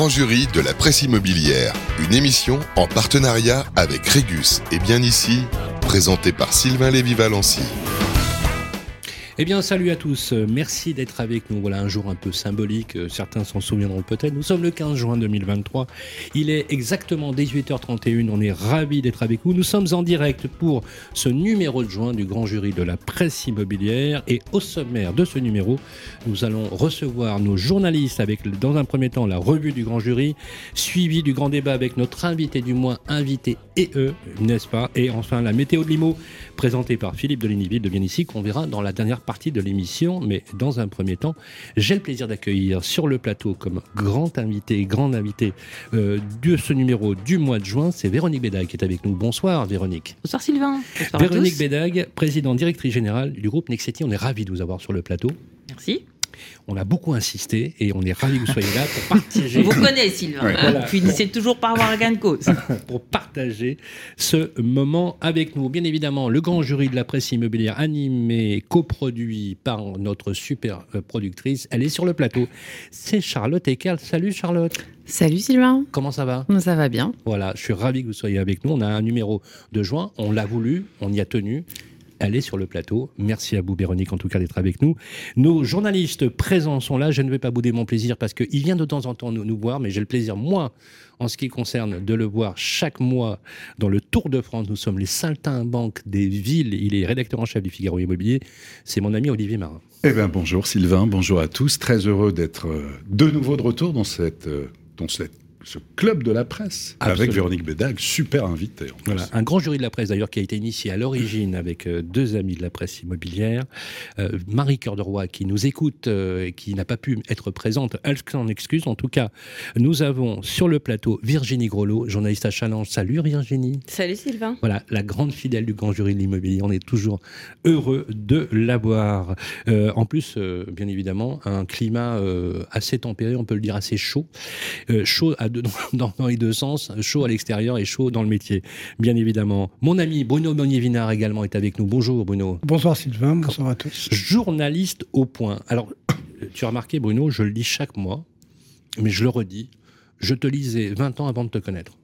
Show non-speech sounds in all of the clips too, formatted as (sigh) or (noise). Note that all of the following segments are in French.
grand jury de la presse immobilière, une émission en partenariat avec Régus et bien ici, présentée par Sylvain Lévy-Valency. Eh bien, salut à tous. Merci d'être avec nous. Voilà un jour un peu symbolique. Certains s'en souviendront peut-être. Nous sommes le 15 juin 2023. Il est exactement 18h31. On est ravis d'être avec vous. Nous sommes en direct pour ce numéro de juin du grand jury de la presse immobilière. Et au sommaire de ce numéro, nous allons recevoir nos journalistes avec, dans un premier temps, la revue du grand jury, suivi du grand débat avec notre invité du mois, invité et eux, n'est-ce pas? Et enfin, la météo de Limo, présentée par Philippe Delignyville de bien ici, qu'on verra dans la dernière partie de l'émission. Mais dans un premier temps, j'ai le plaisir d'accueillir sur le plateau comme grand invité, grand invité euh, de ce numéro du mois de juin, c'est Véronique Bédag qui est avec nous. Bonsoir Véronique. Bonsoir Sylvain. Bonsoir Véronique Bédag, présidente directrice générale du groupe Nexeti. On est ravis de vous avoir sur le plateau. Merci. On a beaucoup insisté et on est ravis que vous soyez là pour partager. Vous connaît, Sylvain. Ouais, voilà. Puis c'est toujours par avoir un gain de cause. (laughs) pour partager ce moment avec nous. Bien évidemment, le grand jury de la presse immobilière animé, coproduit par notre super euh, productrice, elle est sur le plateau. C'est Charlotte Ekerl. Salut Charlotte. Salut Sylvain. Comment ça va? Ça va bien. Voilà, je suis ravi que vous soyez avec nous. On a un numéro de juin, on l'a voulu, on y a tenu est sur le plateau. Merci à vous, Véronique, en tout cas, d'être avec nous. Nos journalistes présents sont là. Je ne vais pas bouder mon plaisir parce qu'il vient de temps en temps nous, nous voir, mais j'ai le plaisir, moi, en ce qui concerne, de le voir chaque mois dans le Tour de France. Nous sommes les saltimbanques des villes. Il est rédacteur en chef du Figaro Immobilier. C'est mon ami Olivier Marin. Eh bien, bonjour Sylvain, bonjour à tous. Très heureux d'être euh, de nouveau de retour dans cette, euh, dans cette ce club de la presse Absolument. avec Véronique Bédag, super invité. En Voilà, un grand jury de la presse d'ailleurs qui a été initié à l'origine avec euh, deux amis de la presse immobilière. Euh, Marie Cœur de Roy qui nous écoute euh, et qui n'a pas pu être présente, elle s'en excuse. En tout cas, nous avons sur le plateau Virginie Grolot, journaliste à Challenge. Salut Virginie. Salut Sylvain. Voilà, la grande fidèle du grand jury de l'immobilier. On est toujours heureux de l'avoir. Euh, en plus, euh, bien évidemment, un climat euh, assez tempéré, on peut le dire assez chaud. Euh, chaud à deux, (laughs) dans, dans les deux sens, chaud à l'extérieur et chaud dans le métier, bien évidemment. Mon ami Bruno Monnier-Vinard également est avec nous. Bonjour Bruno. Bonsoir Sylvain, bonsoir à tous. Journaliste au point. Alors, (coughs) tu as remarqué Bruno, je le dis chaque mois, mais je le redis, je te lisais 20 ans avant de te connaître.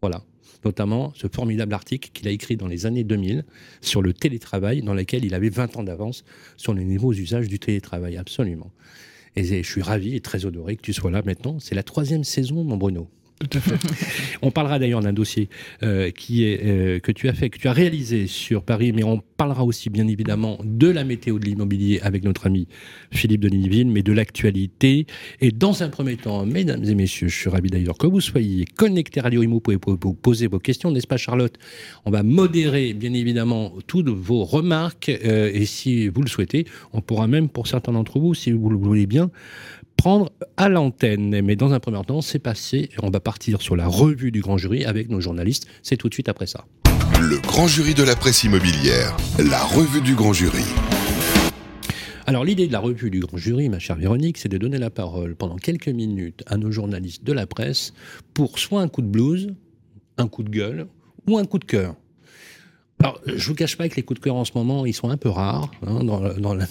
Voilà. Notamment ce formidable article qu'il a écrit dans les années 2000 sur le télétravail, dans lequel il avait 20 ans d'avance sur les nouveaux usages du télétravail. Absolument. Et je suis ravi et très honoré que tu sois là maintenant. C'est la troisième saison, mon Bruno. Tout à fait. On parlera d'ailleurs d'un dossier euh, euh, que tu as fait, que tu as réalisé sur Paris, mais on parlera aussi bien évidemment de la météo de l'immobilier avec notre ami Philippe de Lignyville, mais de l'actualité. Et dans un premier temps, mesdames et messieurs, je suis ravi d'ailleurs que vous soyez connectés à Radio Imo, vous poser vos questions, n'est-ce pas Charlotte? On va modérer bien évidemment toutes vos remarques euh, et si vous le souhaitez, on pourra même pour certains d'entre vous, si vous le voulez bien, prendre à l'antenne. Mais dans un premier temps, c'est passé. On va partir sur la revue du grand jury avec nos journalistes. C'est tout de suite après ça. Le grand jury de la presse immobilière, la revue du grand jury. Alors l'idée de la revue du grand jury, ma chère Véronique, c'est de donner la parole pendant quelques minutes à nos journalistes de la presse pour soit un coup de blues, un coup de gueule ou un coup de cœur. Alors, je vous cache pas que les coups de cœur en ce moment, ils sont un peu rares hein, dans, dans la-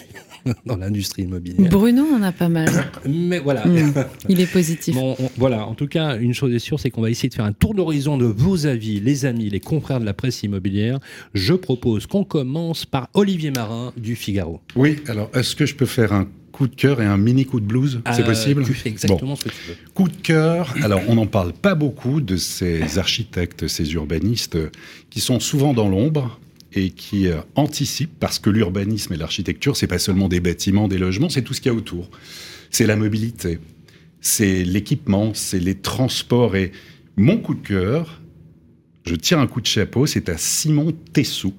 (laughs) dans l'industrie immobilière. Bruno en a pas mal. (coughs) Mais voilà. Mm. (laughs) Il est positif. Bon, on- voilà, en tout cas, une chose est sûre, c'est qu'on va essayer de faire un tour d'horizon de vos avis, les amis, les confrères de la presse immobilière. Je propose qu'on commence par Olivier Marin du Figaro. Oui, alors est-ce que je peux faire un coup de cœur et un mini coup de blues C'est Euh, possible? Tu fais (laughs) exactement ce que tu veux. Coup de cœur, alors on n'en parle pas beaucoup de ces architectes, ces urbanistes euh, qui sont souvent dans l'ombre et qui euh, anticipent parce que l'urbanisme et l'architecture, c'est pas seulement des bâtiments, des logements, c'est tout ce qu'il y a autour. C'est la mobilité, c'est l'équipement, c'est les transports et mon coup de cœur, je tire un coup de chapeau, c'est à Simon Tessou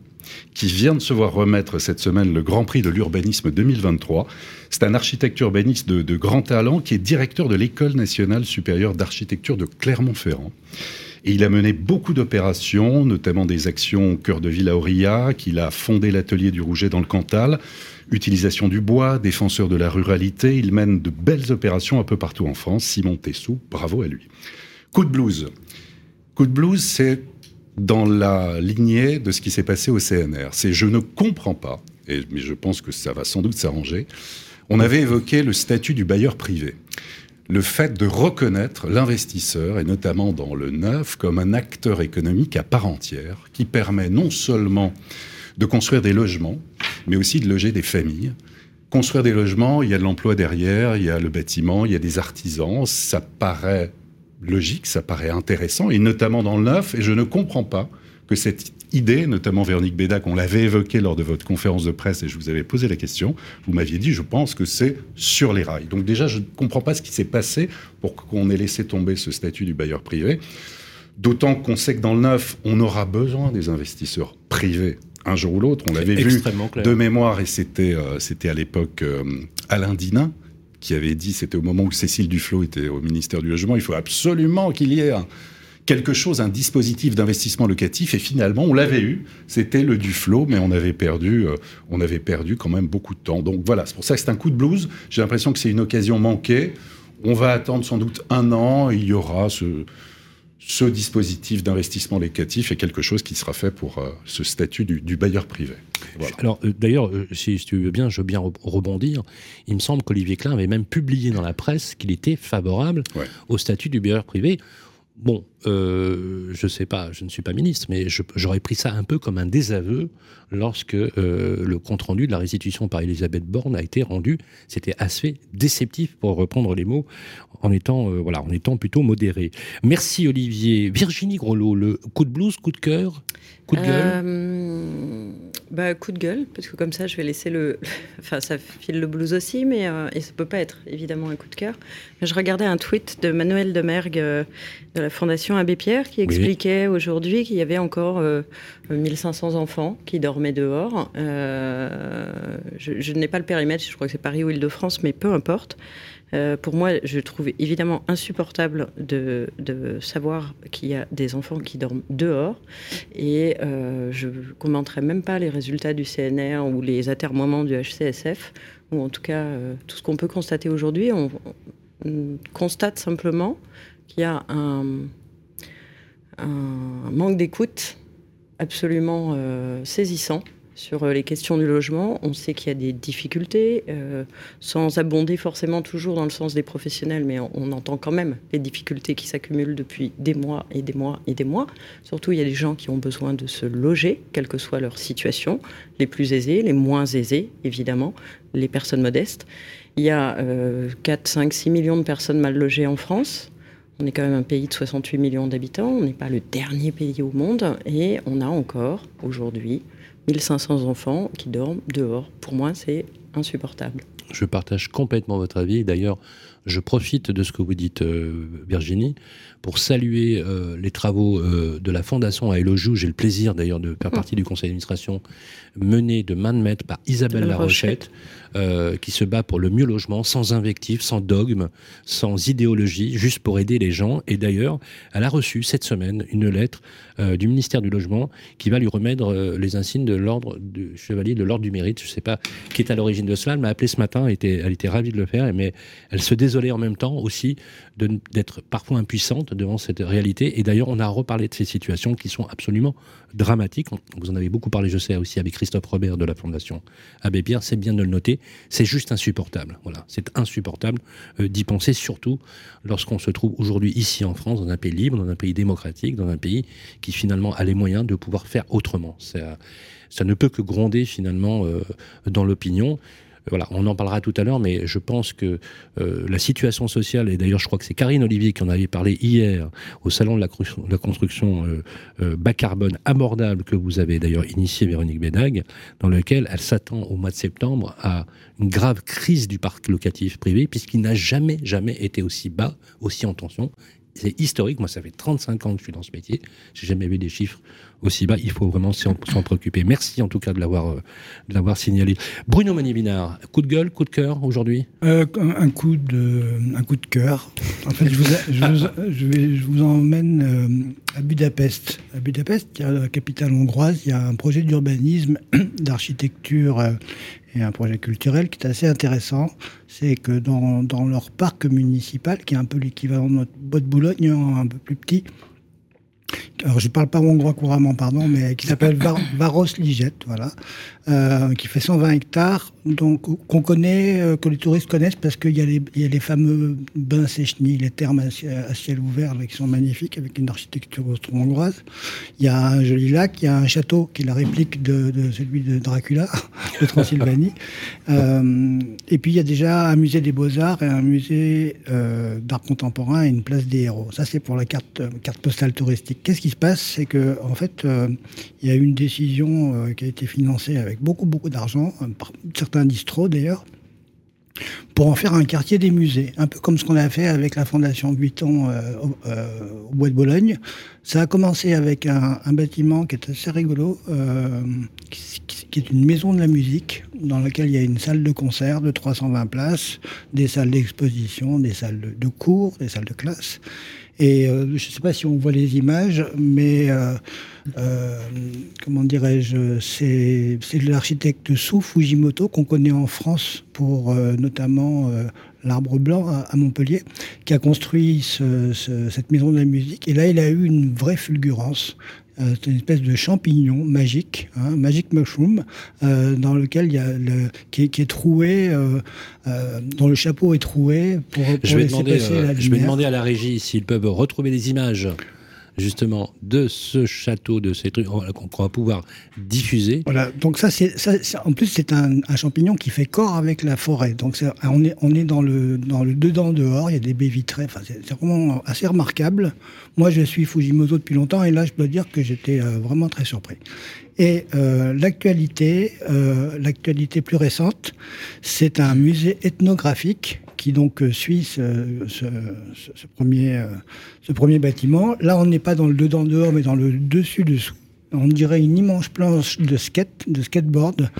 qui vient de se voir remettre cette semaine le Grand Prix de l'urbanisme 2023. C'est un architecte urbaniste de, grand talent qui est directeur de l'École nationale supérieure d'architecture de Clermont-Ferrand. Et il a mené beaucoup d'opérations, notamment des actions au cœur de Ville à Aurillac. Il a fondé l'atelier du Rouget dans le Cantal. Utilisation du bois, défenseur de la ruralité. Il mène de belles opérations un peu partout en France. Simon Tessou, bravo à lui. Coup de blues. Coup de blues, c'est dans la lignée de ce qui s'est passé au CNR. C'est je ne comprends pas, mais je pense que ça va sans doute s'arranger. On avait évoqué le statut du bailleur privé. le fait de reconnaître l'investisseur, et notamment dans le neuf, comme un acteur économique à part entière, qui permet non seulement de construire des logements, mais aussi de loger des familles. Construire des logements, il y a de l'emploi derrière, il y a le bâtiment, il y a des artisans, ça paraît logique, ça paraît intéressant, et notamment dans le neuf, et je ne comprends pas que cette idée, notamment Véronique Bédac, on l'avait évoqué lors de votre conférence de presse et je vous avais posé la question, vous m'aviez dit, je pense que c'est sur les rails. Donc déjà, je ne comprends pas ce qui s'est passé pour qu'on ait laissé tomber ce statut du bailleur privé. D'autant qu'on sait que dans le neuf, on aura besoin des investisseurs privés un jour ou l'autre. On l'avait vu de mémoire et c'était euh, c'était à l'époque euh, Alain Dinin qui avait dit, c'était au moment où Cécile Duflot était au ministère du Logement, il faut absolument qu'il y ait quelque chose, un dispositif d'investissement locatif. Et finalement, on l'avait eu. C'était le Duflo, mais on avait perdu, euh, on avait perdu quand même beaucoup de temps. Donc voilà, c'est pour ça que c'est un coup de blues. J'ai l'impression que c'est une occasion manquée. On va attendre sans doute un an. Il y aura ce, ce dispositif d'investissement locatif est quelque chose qui sera fait pour euh, ce statut du, bailleur privé. Alors euh, d'ailleurs, si, tu veux bien, je veux bien rebondir. Il me semble qu'Olivier Klein avait même publié dans la presse qu'il était favorable au statut du bailleur privé. Bon, euh, je sais pas, je ne suis pas ministre, mais j'aurais pris ça un peu comme un désaveu lorsque euh, le compte-rendu de la restitution par Elisabeth Borne a été rendu. C'était assez déceptif, pour reprendre les mots, en étant, euh, plutôt modéré. Merci Olivier. Virginie Grelot, le coup de blues, coup de cœur, coup de gueule? Bah, Coup de gueule, parce que comme ça, je vais laisser le... (laughs) Enfin, ça file le blues aussi, mais et ça peut pas être évidemment un coup de cœur. Je regardais un tweet de Manuel Demergue de la Fondation Abbé Pierre qui expliquait aujourd'hui qu'il y avait encore 1500 enfants qui dormaient dehors. Euh, je, n'ai pas le périmètre, je crois que c'est Paris ou Île-de-France, mais peu importe. Euh, pour moi, je trouve évidemment insupportable de, savoir qu'il y a des enfants qui dorment dehors. Et euh, je ne commenterai même pas les résultats du CNR ou les atermoiements du HCSF, ou en tout cas tout ce qu'on peut constater aujourd'hui. On, constate simplement qu'il y a un manque d'écoute absolument euh, saisissant sur euh, les questions du logement. On sait qu'il y a des difficultés, euh, sans abonder forcément toujours dans le sens des professionnels, mais on, entend quand même les difficultés qui s'accumulent depuis des mois et des mois et des mois. Surtout, il y a des gens qui ont besoin de se loger, quelle que soit leur situation, les plus aisés, les moins aisés, évidemment, les personnes modestes. Il y a 4, 5, 6 millions de personnes mal logées en France. On est quand même un pays de 68 millions d'habitants, on n'est pas le dernier pays au monde et on a encore aujourd'hui 1500 enfants qui dorment dehors. Pour moi, c'est insupportable. Je partage complètement votre avis. D'ailleurs, je profite de ce que vous dites, euh, Virginie, pour saluer euh, les travaux euh, de la Fondation à Elojou. J'ai le plaisir d'ailleurs de faire mmh. partie du conseil d'administration mené de main de maître par Isabelle Larochette, euh, qui se bat pour le mieux logement, sans invective, sans dogme, sans idéologie, juste pour aider les gens. Et d'ailleurs, elle a reçu cette semaine une lettre euh, du ministère du Logement qui va lui remettre euh, les insignes de l'ordre du chevalier de l'ordre du mérite. Je ne sais pas qui est à l'origine de cela. Elle m'a appelé ce matin, elle était, elle était ravie de le faire, mais elle se désolait en même temps aussi d'être parfois impuissante devant cette réalité. Et d'ailleurs, on a reparlé de ces situations qui sont absolument dramatiques. Vous en avez beaucoup parlé, je sais, aussi avec Christophe Robert de la Fondation Abbé Pierre. C'est bien de le noter. C'est juste insupportable. Voilà, c'est insupportable euh, d'y penser, surtout lorsqu'on se trouve aujourd'hui ici en France, dans un pays libre, dans un pays démocratique, dans un pays qui finalement a les moyens de pouvoir faire autrement. Ça, ça ne peut que gronder finalement euh, dans l'opinion voilà, on en parlera tout à l'heure, mais je pense que euh, la situation sociale, et d'ailleurs je crois que c'est Karine Olivier qui en avait parlé hier au salon de la, construction euh, euh, bas carbone abordable que vous avez d'ailleurs initié Véronique Bédag, dans lequel elle s'attend au mois de septembre à une grave crise du parc locatif privé, puisqu'il n'a jamais, jamais été aussi bas, aussi en tension. C'est historique, moi ça fait 35 ans que je suis dans ce métier, j'ai jamais vu des chiffres aussi bas. Il faut vraiment s'en préoccuper. Merci en tout cas de l'avoir euh, signalé. Bruno Manibinard, coup de gueule, coup de cœur aujourd'hui? Euh, un coup de un coup de cœur. En fait, je vous emmène euh, à Budapest. À Budapest, qui est la capitale hongroise, il y a un projet d'urbanisme, (clears throat) d'architecture et un projet culturel qui est assez intéressant. C'est que dans, leur parc municipal, qui est un peu l'équivalent de notre bois de Boulogne, un peu plus petit, alors je parle pas hongrois couramment, pardon, mais qui s'appelle Var, (coughs) Varos Liget, voilà, euh, qui fait 120 hectares, donc qu'on connaît, euh, que les touristes connaissent parce qu'il y, a les, il y a les fameux bains Sechny, les thermes à, ciel- à ciel ouvert là, qui sont magnifiques avec une architecture austro-hongroise. Il y a un joli lac, il y a un château qui est la réplique de, de celui de Dracula, (laughs) de Transylvanie. (laughs) Euh, et puis il y a déjà un musée des beaux-arts et un musée d'art contemporain et une place des héros. Ça c'est pour la carte, carte postale touristique. Qu'est-ce qui se passe C'est que en fait, euh, il y a eu une décision euh, qui a été financée avec beaucoup beaucoup d'argent, euh, certains distros d'ailleurs, pour en faire un quartier des musées, un peu comme ce qu'on a fait avec la Fondation Vuitton au, Bois de Bologne. Ça a commencé avec un, bâtiment qui est assez rigolo, qui, est une maison de la musique, dans laquelle il y a une salle de concert de 320 places, des salles d'exposition, des salles de cours, des salles de classe. Et euh, je ne sais pas si on voit les images, mais euh, euh, comment dirais-je, c'est l'architecte Sou Fujimoto qu'on connaît en France pour notamment l'Arbre Blanc à, Montpellier, qui a construit ce- ce- cette maison de la musique. Et là, il a eu une vraie fulgurance. Euh, c'est une espèce de champignon magique, hein, magic mushroom, euh, dans lequel il y a le, qui, est, qui est troué, euh, euh, dont le chapeau est troué pour, pour Je vais, laisser demander, passer euh, la je vais demander à la régie s'ils peuvent retrouver des images justement de ce château, de ces trucs qu'on va pouvoir diffuser. Voilà, donc ça, c'est, en plus, c'est un, champignon qui fait corps avec la forêt. Donc on est, on est dans le, dans le dedans-dehors, il y a des baies vitrées, c'est vraiment assez remarquable. Moi, je suis Fujimoto depuis longtemps et là, je dois dire que j'étais euh, vraiment très surpris. Et euh, l'actualité, euh, l'actualité plus récente, c'est un musée ethnographique qui donc euh, suit ce, premier, euh, ce premier bâtiment. Là, on n'est pas dans le dedans-dehors, mais dans le dessus-dessous. On dirait une immense planche de skate, de skateboard,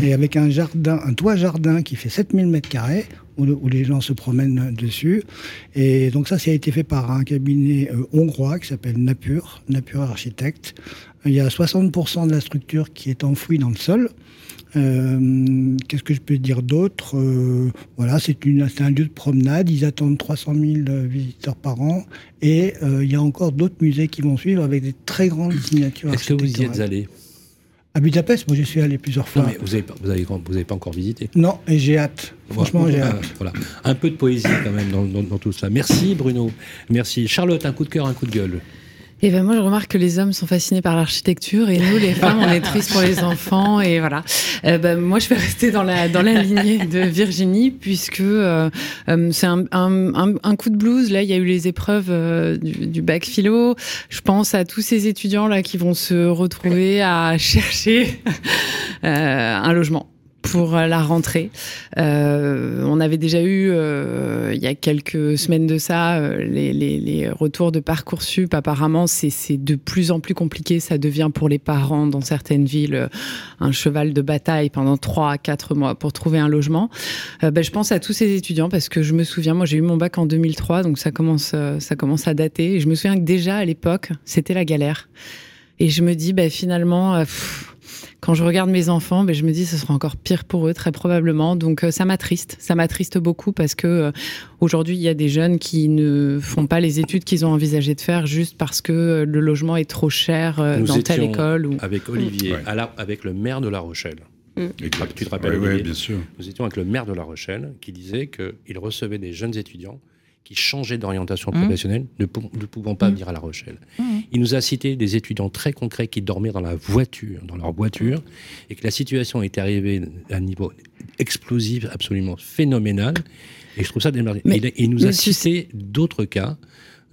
et avec un jardin, un toit jardin qui fait 7000 mètres carrés, où, où les gens se promènent dessus. Et donc ça, ça a été fait par un cabinet euh, hongrois qui s'appelle Napur, Napur Architecte. Il y a 60% de la structure qui est enfouie dans le sol. Euh, Qu'est-ce que je peux dire d'autre Euh, Voilà, c'est un lieu de promenade. Ils attendent 300 000 euh, visiteurs par an. Et il y a encore d'autres musées qui vont suivre avec des très grandes signatures. Est-ce que vous y êtes allé? À Budapest, moi, j'y suis allé plusieurs fois. Non, mais vous n'avez pas, vous avez, vous avez pas encore visité? Non, et j'ai hâte. Franchement, Voilà. j'ai hâte. Voilà. Un peu de poésie quand même dans, dans- dans tout ça. Merci Bruno. Merci. Charlotte, un coup de cœur, un coup de gueule. Et ben moi je remarque que les hommes sont fascinés par l'architecture et nous les (laughs) femmes on est tristes pour les enfants et voilà. Euh, ben, moi je vais rester dans la dans la lignée de Virginie puisque euh, euh, c'est un, un, un, un coup de blues là il y a eu les épreuves euh, du, du bac philo. Je pense à tous ces étudiants là qui vont se retrouver à chercher (laughs) euh, un logement pour euh, la rentrée. Euh, on avait déjà eu, euh, il y a quelques semaines de ça, euh, les, les, les retours de Parcoursup. Apparemment, c'est de plus en plus compliqué. Ça devient pour les parents dans certaines villes euh, un cheval de bataille pendant trois à quatre mois pour trouver un logement. Ben, je pense à tous ces étudiants parce que je me souviens, moi j'ai eu mon bac en 2003, donc ça commence, ça commence à dater. Et je me souviens que déjà à l'époque, c'était la galère. Et je me dis, ben, finalement, quand je regarde mes enfants, ben, je me dis ce sera encore pire pour eux, très probablement. Donc euh, ça m'attriste, ça m'attriste beaucoup parce que euh, aujourd'hui il y a des jeunes qui ne font pas les études qu'ils ont envisagé de faire juste parce que euh, le logement est trop cher euh, dans telle école. Ou... Avec Olivier, Ouais. à la- avec le maire de La Rochelle. Exact. Tu te rappelles, Ouais, ouais, Olivier bien sûr. Nous étions avec le maire de La Rochelle qui disait qu'il recevait des jeunes étudiants qui changeaient d'orientation Mmh. professionnelle, ne, pou- ne pouvant pas venir à La Rochelle. Mmh. Il nous a cité des étudiants très concrets qui dormaient dans la voiture, dans leur voiture, et que la situation était arrivée à un niveau explosif, absolument phénoménal. Et je trouve ça. Mais- il, nous a cité d'autres cas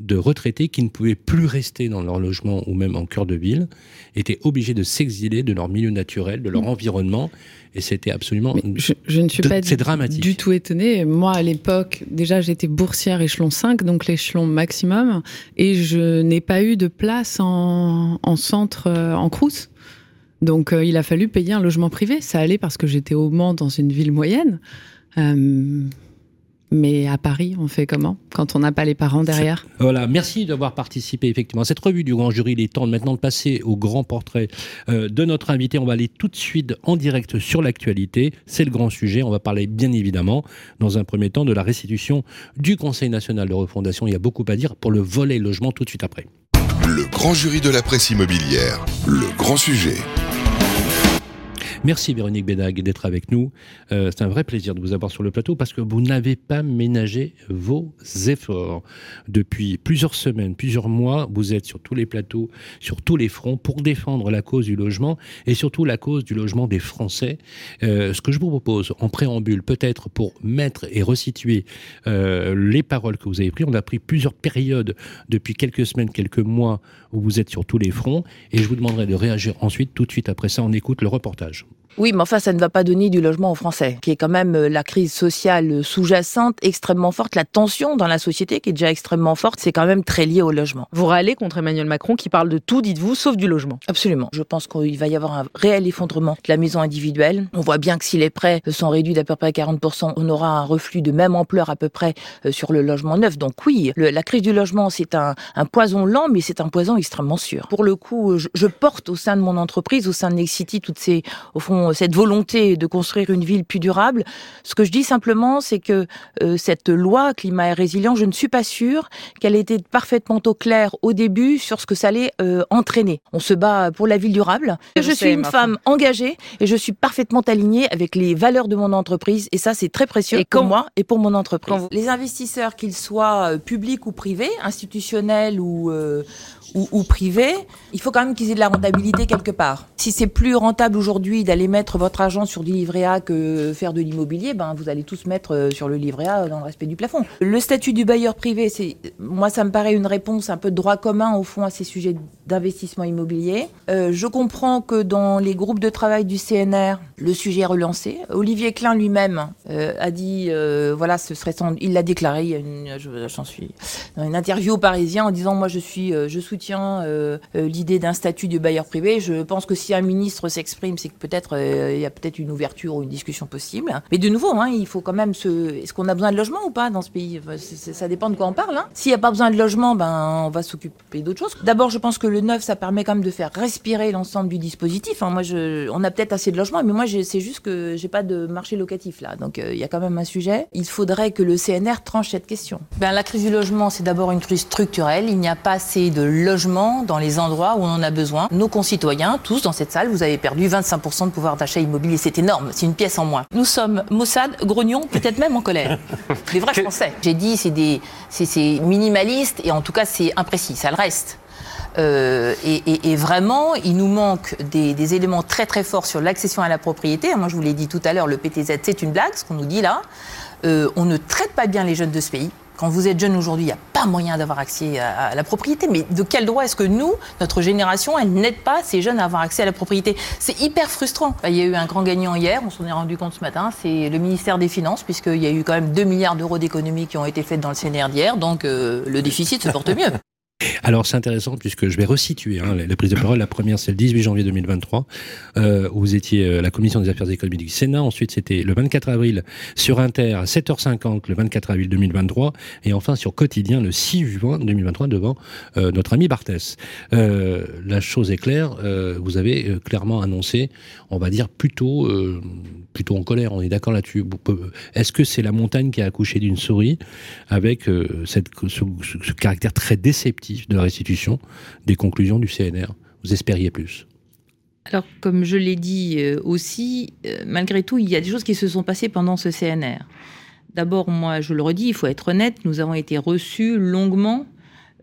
de retraités qui ne pouvaient plus rester dans leur logement ou même en cœur de ville, étaient obligés de s'exiler de leur milieu naturel, de leur environnement, et c'était absolument... Je, je ne suis pas c'est dramatique. du tout étonnée. Moi, à l'époque, déjà, j'étais boursière échelon 5, donc l'échelon maximum, et je n'ai pas eu de place en, en centre, euh, en Crous. Donc, euh, il a fallu payer un logement privé. Ça allait parce que j'étais au Mans, dans une ville moyenne. Euh, mais à Paris, on fait comment quand on n'a pas les parents derrière? Voilà, merci d'avoir participé effectivement à cette revue du Grand Jury. Il est temps maintenant de passer au grand portrait euh, de notre invité. On va aller tout de suite en direct sur l'actualité. C'est le grand sujet. On va parler bien évidemment, dans un premier temps, de la restitution du Conseil national de refondation. Il y a beaucoup à dire pour le volet logement tout de suite après. Le grand jury de la presse immobilière, le grand sujet. Merci Véronique Bédag d'être avec nous. Euh, c'est un vrai plaisir de vous avoir sur le plateau parce que vous n'avez pas ménagé vos efforts. Depuis plusieurs semaines, plusieurs mois, vous êtes sur tous les plateaux, sur tous les fronts pour défendre la cause du logement et surtout la cause du logement des Français. Euh, ce que je vous propose en préambule, peut-être pour mettre et resituer euh, les paroles que vous avez prises, on a pris plusieurs périodes depuis quelques semaines, quelques mois où vous êtes sur tous les fronts et je vous demanderai de réagir ensuite, tout de suite après ça, on écoute le reportage. Oui, mais enfin, ça ne va pas donner du logement aux Français, qui est quand même euh, la crise sociale sous-jacente extrêmement forte, la tension dans la société qui est déjà extrêmement forte, c'est quand même très lié au logement. Vous râlez contre Emmanuel Macron qui parle de tout, dites-vous, sauf du logement. Absolument. Je pense qu'il va y avoir un réel effondrement de la maison individuelle. On voit bien que si les prêts sont réduits d'à peu près 40%, on aura un reflux de même ampleur à peu près euh, sur le logement neuf. Donc oui, le, la crise du logement, c'est un, un, poison lent, mais c'est un poison extrêmement sûr. Pour le coup, je, je porte au sein de mon entreprise, au sein de Nexity, toutes ces, au fond, cette volonté de construire une ville plus durable. Ce que je dis simplement, c'est que euh, cette loi climat et résilience, je ne suis pas sûre qu'elle ait été parfaitement au clair au début sur ce que ça allait euh, entraîner. On se bat pour la ville durable. Je, je suis une femme engagée et je suis parfaitement alignée avec les valeurs de mon entreprise et ça c'est très précieux et pour moi et pour mon entreprise. Vous... Les investisseurs, qu'ils soient euh, publics ou privés, institutionnels ou euh, ou, ou privés, il faut quand même qu'ils aient de la rentabilité quelque part. Si c'est plus rentable aujourd'hui d'aller mettre votre argent sur du livret A que faire de l'immobilier, ben vous allez tous mettre euh, sur le livret A dans le respect du plafond. Le statut du bailleur privé, c'est moi ça me paraît une réponse un peu de droit commun au fond à ces sujets d'investissement immobilier. Euh, je comprends que dans les groupes de travail du CNR, le sujet est relancé. Olivier Klein lui-même euh, a dit euh, voilà ce serait son, il l'a déclaré, j'en suis dans une interview au Parisien en disant moi je suis je soutiens l'idée d'un statut du bailleur privé. Je pense que si un ministre s'exprime, c'est que peut-être il y a peut-être une ouverture ou une discussion possible. Mais de nouveau, hein, il faut quand même se. Est-ce qu'on a besoin de logement ou pas dans ce pays? Ça dépend de quoi on parle. Hein. S'il n'y a pas besoin de logement, ben on va s'occuper d'autre chose. D'abord, je pense que le neuf, ça permet quand même de faire respirer l'ensemble du dispositif. Hein. Moi, on a peut-être assez de logements, mais moi, c'est juste que j'ai pas de marché locatif là. Donc, il euh, y a quand même un sujet. Il faudrait que le CNR tranche cette question. Ben, la crise du logement, c'est d'abord une crise structurelle. Il n'y a pas assez de logements dans les endroits où on en a besoin. Nos concitoyens, tous dans cette salle, vous avez perdu 25% de pouvoir d'achat immobilier. C'est énorme. C'est une pièce en moins. Nous sommes Mossad, grognons, peut-être même en colère. Des vrais Français. J'ai dit, c'est des, c'est minimaliste et en tout cas, c'est imprécis. Ça le reste. Euh, et, et, et, vraiment, il nous manque des, des, éléments très très forts sur l'accession à la propriété. Moi, je vous l'ai dit tout à l'heure, le PTZ, c'est une blague, ce qu'on nous dit là. Euh, on ne traite pas bien les jeunes de ce pays. Quand vous êtes jeune aujourd'hui, il n'y a pas moyen d'avoir accès à, la propriété. Mais de quel droit est-ce que nous, notre génération, elle n'aide pas ces jeunes à avoir accès à la propriété? C'est hyper frustrant. Il y a eu un grand gagnant hier, on s'en est rendu compte ce matin, c'est le ministère des Finances, puisqu'il y a eu quand même 2 milliards d'euros d'économies qui ont été faites dans le CNR d'hier. Donc euh, le déficit se porte mieux. Alors c'est intéressant puisque je vais resituer hein, la, prise de parole. La première c'est le 18 janvier 2023 euh, où vous étiez euh, la commission des affaires économiques du Sénat. Ensuite c'était le 24 avril sur Inter à 7h50 le 24 avril 2023 et enfin sur Quotidien le 6 juin 2023 devant euh, notre ami Barthès. Euh, la chose est claire, vous avez clairement annoncé, on va dire plutôt plutôt en colère. On est d'accord là-dessus. Est-ce que c'est la montagne qui a accouché d'une souris avec ce caractère très déceptif de la restitution des conclusions du CNR. Vous espériez plus alors, comme je l'ai dit aussi, malgré tout, il y a des choses qui se sont passées pendant ce CNR. D'abord, moi, je le redis, il faut être honnête, nous avons été reçus longuement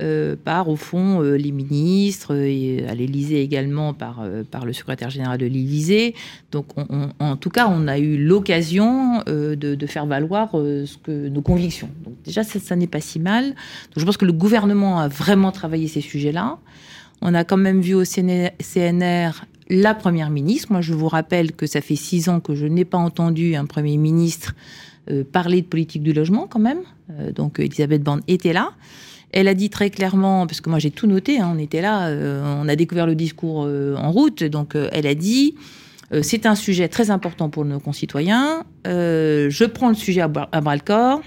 euh, par, au fond, euh, les ministres, et à l'Élysée également par, euh, par le secrétaire général de l'Élysée. Donc, on, on, en tout cas, on a eu l'occasion de, faire valoir ce que, nos convictions. Donc, déjà, ça, ça n'est pas si mal. Donc, je pense que le gouvernement a vraiment travaillé ces sujets-là. On a quand même vu au CNR la première ministre. Moi, je vous rappelle que ça fait six ans que je n'ai pas entendu un premier ministre euh, parler de politique du logement, quand même. Euh, donc, Elisabeth Borne était là. Elle a dit très clairement, parce que moi j'ai tout noté, hein, on était là, euh, on a découvert le discours euh, en route, donc euh, elle a dit c'est un sujet très important pour nos concitoyens, je prends le sujet à, bras, à bras le corps.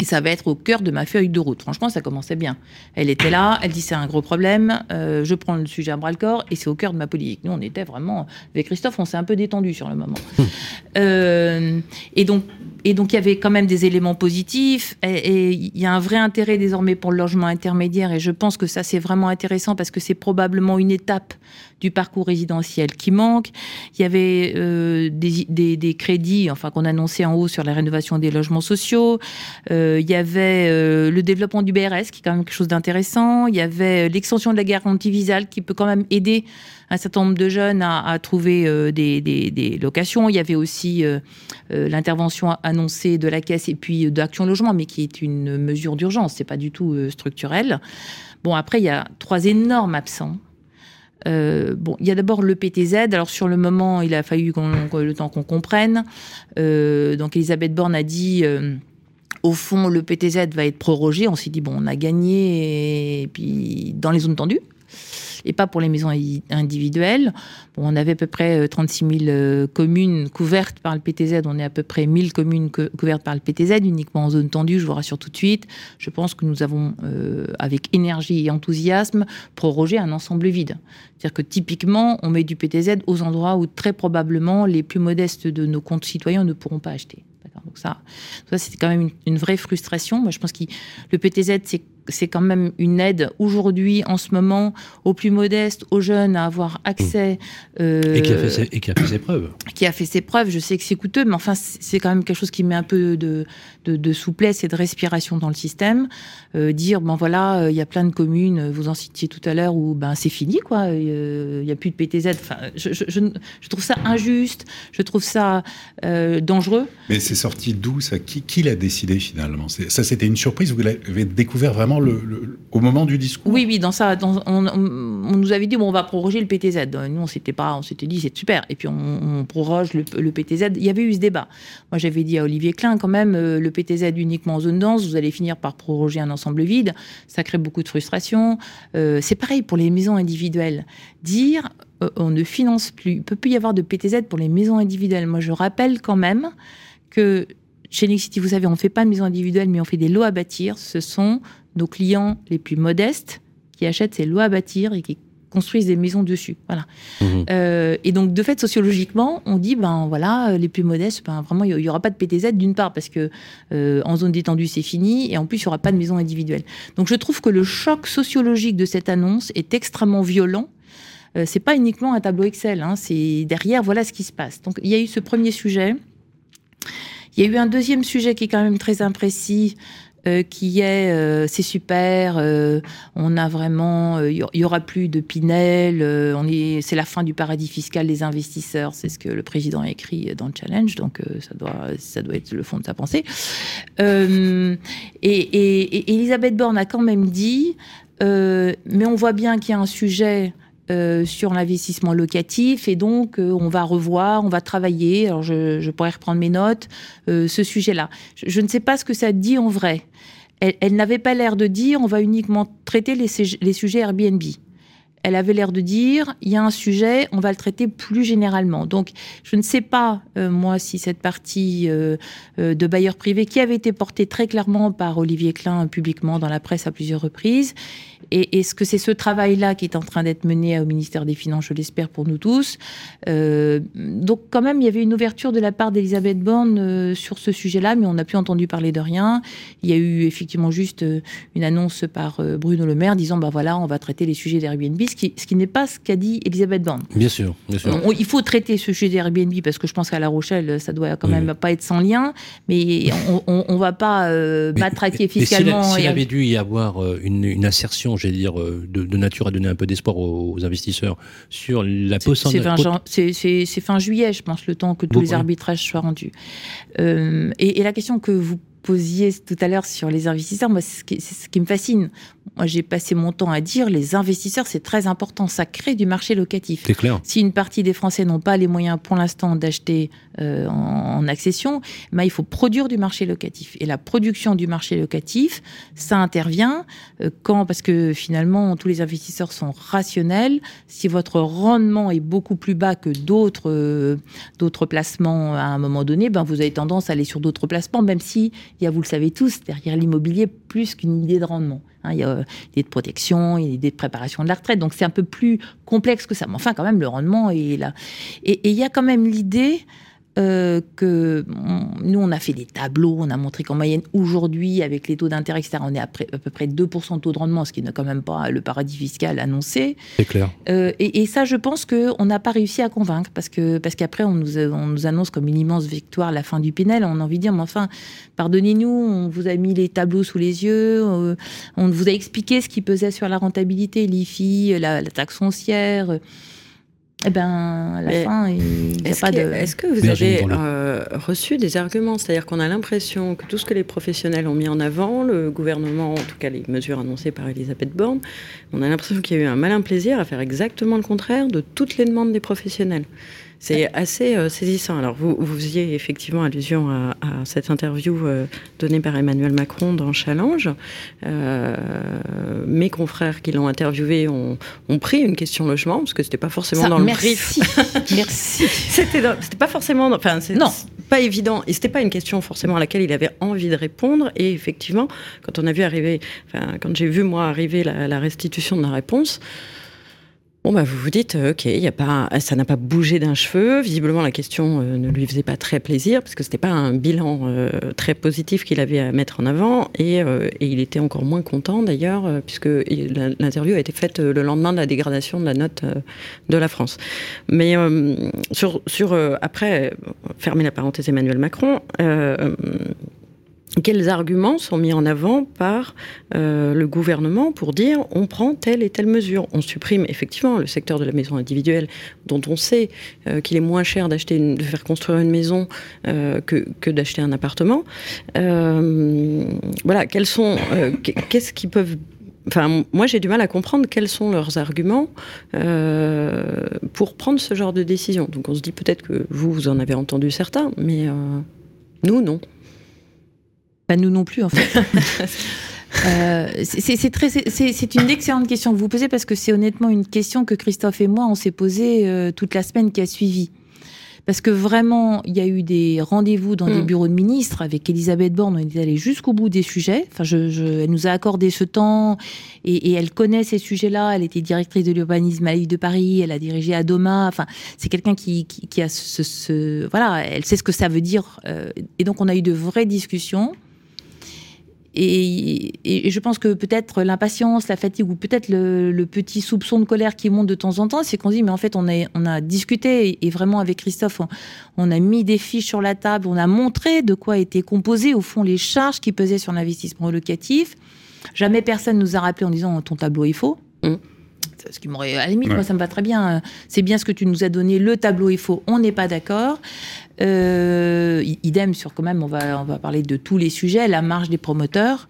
Et ça va être au cœur de ma feuille de route. Franchement, ça commençait bien. Elle était là, elle dit c'est un gros problème, euh, je prends le sujet à bras le corps et c'est au cœur de ma politique. Nous, on était vraiment, avec Christophe, on s'est un peu détendu sur le moment. euh, et donc, et donc il y avait quand même des éléments positifs et il y a un vrai intérêt désormais pour le logement intermédiaire et je pense que ça c'est vraiment intéressant parce que c'est probablement une étape du parcours résidentiel qui manque. Il y avait euh, des, des, crédits, enfin qu'on annonçait en haut sur la rénovation des logements sociaux. Euh, il y avait euh, le développement du BRS qui est quand même quelque chose d'intéressant. Il y avait l'extension de la garantie visale qui peut quand même aider un certain nombre de jeunes à, trouver des, des, locations. Il y avait aussi l'intervention annoncée de la caisse et puis d'Action Logement, mais qui est une mesure d'urgence. C'est pas du tout structurel. Bon, après, il y a trois énormes absents. Euh, bon, il y a d'abord le PTZ. Alors sur le moment, il a fallu le temps qu'on comprenne. Euh, donc Elisabeth Borne a dit. Euh, au fond, le PTZ va être prorogé. On s'est dit, bon, on a gagné, et puis dans les zones tendues et pas pour les maisons individuelles. on avait à peu près 36 euh, 000 euh, communes couvertes par le PTZ. On est à peu près 1000 communes couvertes par le PTZ, uniquement en zone tendue, je vous rassure tout de suite. Je pense que nous avons, euh, avec énergie et enthousiasme, prorogé un ensemble vide. C'est-à-dire que typiquement, on met du PTZ aux endroits où très probablement les plus modestes de nos comptes citoyens ne pourront pas acheter. Donc ça, ça c'est quand même une, une, vraie frustration. Moi, je pense que le PTZ, c'est c'est quand même une aide aujourd'hui, en ce moment, aux plus modestes, aux jeunes, à avoir accès. Euh, et, qui a fait ses, et, qui a fait ses, preuves. Qui a fait ses preuves. Je sais que c'est coûteux, mais enfin, c'est quand même quelque chose qui met un peu de, de, de souplesse et de respiration dans le système. Euh, dire, ben voilà, euh, il y a plein de communes, vous en citiez tout à l'heure, où ben, c'est fini, quoi. Il n'y a plus de PTZ. Enfin, je, je, je, trouve ça injuste, je trouve ça euh, dangereux. Mais c'est sorti d'où ça? Qui, qui l'a décidé finalement? Ça, c'était une surprise? Vous l'avez découvert vraiment au moment du discours Oui, oui, dans ça, on, nous avait dit bon, on va proroger le PTZ. Nous, on s'était pas, on s'était dit c'est super. Et puis on, proroge le, PTZ. Il y avait eu ce débat. Moi, j'avais dit à Olivier Klein quand même, euh, le PTZ uniquement en zone dense, vous allez finir par proroger un ensemble vide. Ça crée beaucoup de frustration. Euh, c'est pareil pour les maisons individuelles. Dire euh, on ne finance plus, il peut plus y avoir de PTZ pour les maisons individuelles. Moi, je rappelle quand même que chez Nexity, vous savez, on ne fait pas de maison individuelle, mais on fait des lots à bâtir. Ce sont nos clients les plus modestes qui achètent ces lots à bâtir et qui construisent des maisons dessus. Voilà. Mhm. Euh, et donc, de fait, sociologiquement, on dit, ben voilà, les plus modestes, ben vraiment, il n'y aura pas de PTZ d'une part parce que euh, en zone détendue, c'est fini, et en plus, il n'y aura pas de maison individuelle. Donc, je trouve que le choc sociologique de cette annonce est extrêmement violent. Euh, c'est pas uniquement un tableau Excel, hein, c'est derrière, voilà ce qui se passe. Donc, il y a eu ce premier sujet. Il y a eu un deuxième sujet qui est quand même très imprécis, euh, qui est euh, c'est super, euh, on a vraiment, il y aura plus de Pinel, est, c'est la fin du paradis fiscal des investisseurs, c'est ce que le président a écrit dans le challenge, donc ça doit, ça doit être le fond de sa pensée. Et, et, et, Elisabeth Borne a quand même dit, mais on voit bien qu'il y a un sujet euh, sur l'investissement locatif et donc euh, on va revoir, on va travailler. Alors je, pourrais reprendre mes notes, euh, ce sujet-là. Je, ne sais pas ce que ça dit en vrai. Elle, n'avait pas l'air de dire on va uniquement traiter les, les sujets Airbnb elle avait l'air de dire il y a un sujet, on va le traiter plus généralement. Donc, je ne sais pas, moi, si cette partie de bailleurs privés, qui avait été portée très clairement par Olivier Klein publiquement dans la presse à plusieurs reprises, et est-ce que c'est ce travail-là qui est en train d'être mené au ministère des Finances, je l'espère pour nous tous euh, Donc quand même, il y avait une ouverture de la part d'Elisabeth Borne euh, sur ce sujet-là, mais on n'a plus entendu parler de rien. Il y a eu effectivement juste euh, une annonce par Bruno Le Maire disant, bah voilà, on va traiter les sujets d'Airbnb, ce qui, ce qui n'est pas ce qu'a dit Elisabeth Borne. Bien sûr, bien sûr. il faut traiter ce sujet d'Airbnb parce que je pense qu'à La Rochelle, ça doit quand même pas être sans lien, mais on, ne va pas matraquer fiscalement. S'il avait dû y avoir une, une j'allais dire, euh, de, nature à donner un peu d'espoir aux, investisseurs sur la possibilité. C'est fin, juillet, je pense, le temps que tous les arbitrages soient rendus. Euh, et, la question que vous posiez tout à l'heure sur les investisseurs, moi, c'est ce, qui me fascine. Moi, j'ai passé mon temps à dire les investisseurs, c'est très important. Ça crée du marché locatif. C'est clair. Si une partie des Français n'ont pas les moyens pour l'instant d'acheter euh, en, accession, ben, il faut produire du marché locatif. Et la production du marché locatif, ça intervient euh, quand, parce que finalement, tous les investisseurs sont rationnels. Si votre rendement est beaucoup plus bas que d'autres euh, d'autres placements à un moment donné, ben, vous avez tendance à aller sur d'autres placements, même si il y a, vous le savez tous, derrière l'immobilier plus qu'une idée de rendement. Hein, il y a l'idée de protection, il y a l'idée de préparation de la retraite. Donc c'est un peu plus complexe que ça. Mais enfin, quand même, le rendement est là. Et, il y a quand même l'idée euh, que nous, on a fait des tableaux, on a montré qu'en moyenne, aujourd'hui, avec les taux d'intérêt, etc., on est à, à, peu près 2% de taux de rendement, ce qui n'est quand même pas le paradis fiscal annoncé. C'est clair. Euh, et, et, ça, je pense qu'on n'a pas réussi à convaincre, parce que parce qu'après, on nous, on nous annonce comme une immense victoire la fin du Pinel. On a envie de dire, mais enfin, pardonnez-nous, on vous a mis les tableaux sous les yeux, euh, on vous a expliqué ce qui pesait sur la rentabilité, l'IFI, la, la taxe foncière. Eh ben, à la Mais fin, il n'y a Est-ce pas que, de. est-ce que vous avez euh, reçu des arguments? C'est-à-dire qu'on a l'impression que tout ce que les professionnels ont mis en avant, le gouvernement, en tout cas les mesures annoncées par Elisabeth Borne, on a l'impression qu'il y a eu un malin plaisir à faire exactement le contraire de toutes les demandes des professionnels. C'est assez euh, saisissant. Alors, vous, vous faisiez effectivement allusion à, à cette interview euh, donnée par Emmanuel Macron dans Challenge. Euh, mes confrères qui l'ont interviewé ont, ont pris une question logement, parce que c'était pas forcément Ça, dans le merci. brief. (laughs) Merci. C'était pas forcément. dans- Enfin, Non. pas évident. Et c'était pas une question forcément à laquelle il avait envie de répondre. Et effectivement, quand on a vu arriver, enfin, quand j'ai vu moi arriver la, la restitution de la réponse. Bon bah vous vous dites euh, ok y a pas ça n'a pas bougé d'un cheveu. Visiblement la question euh, ne lui faisait pas très plaisir parce que c'était pas un bilan euh, très positif qu'il avait à mettre en avant. Et, euh, et il était encore moins content d'ailleurs euh, puisque l'interview a été faite euh, le lendemain de la dégradation de la note euh, de la France. Mais euh, sur, sur euh, après, euh, fermer la parenthèse Emmanuel Macron, euh, quels arguments sont mis en avant par euh, le gouvernement pour dire on prend telle et telle mesure On supprime effectivement le secteur de la maison individuelle, dont on sait euh, qu'il est moins cher d'acheter, de faire construire une maison euh, que, que d'acheter un appartement. Voilà, quels sont, qu'est-ce qu'ils peuvent Enfin, moi, j'ai du mal à comprendre quels sont leurs arguments pour prendre ce genre de décision. Donc, on se dit peut-être que vous, vous en avez entendu certains, mais nous, non. Pas nous non plus, en fait. (laughs) Euh, c'est- une excellente question que vous posez parce que c'est honnêtement une question que Christophe et moi on s'est posée euh, toute la semaine qui a suivi. Parce que vraiment, il y a eu des rendez-vous dans des Mm. bureaux de ministres avec Elisabeth Borne. On est allé jusqu'au bout des sujets. Enfin, je, je- elle nous a accordé ce temps et, et elle connaît ces sujets-là. Elle était directrice de l'urbanisme à l'île de Paris. Elle a dirigé Adoma. Enfin, c'est quelqu'un qui, qui, qui a ce, ce- voilà, elle sait ce que ça veut dire. euh, et donc, on a eu de vraies discussions. Et, et- et je pense que peut-être l'impatience, la fatigue ou peut-être le, le petit soupçon de colère qui monte de temps en temps, c'est qu'on se dit mais en fait on a, on a discuté et, et vraiment avec Christophe, on, on a mis des fiches sur la table, on a montré de quoi étaient composées au fond les charges qui pesaient sur l'investissement locatif. Jamais personne nous a rappelé en disant ton tableau est faux. Mm. Ce qui m'aurait, à la limite, Ouais. moi ça me va très bien. C'est bien ce que tu nous as donné, le tableau est faux, on n'est pas d'accord. Euh, idem sur quand même, on va, on va parler de tous les sujets, la marge des promoteurs.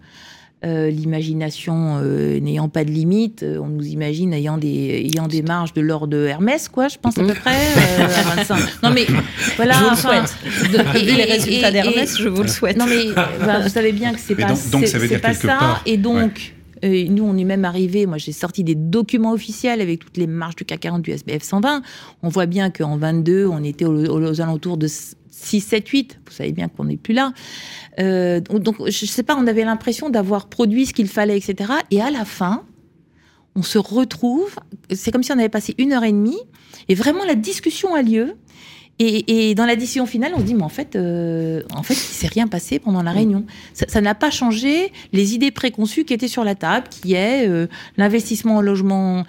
Euh, L'imagination euh, n'ayant pas de limite, on nous imagine ayant des, ayant des marges de l'ordre de Hermès, quoi, je pense à peu près. euh, à (laughs) 25. Non mais voilà. Je vous le enfin, Vu les résultats d'Hermès, je vous le souhaite. Non mais ben, vous savez bien que c'est pas, donc- ça veut dire pas quelque ça. part- Et donc, euh, nous, on est même arrivé. Moi, j'ai sorti des documents officiels avec toutes les marges du CAC 40 du SBF 120. On voit bien qu'en 22, on était aux, alentours de 6, 7, 8. Vous savez bien qu'on n'est plus là. Euh, donc, je sais pas, on avait l'impression d'avoir produit ce qu'il fallait, etc. Et à la fin, on se retrouve. C'est comme si on avait passé une heure et demie. Et vraiment, la discussion a lieu. Et, et dans la décision finale, on se dit, mais en fait, euh, en fait, il s'est rien passé pendant la réunion. Ça n'a pas changé les idées préconçues qui étaient sur la table, qui est euh, l'investissement en logement.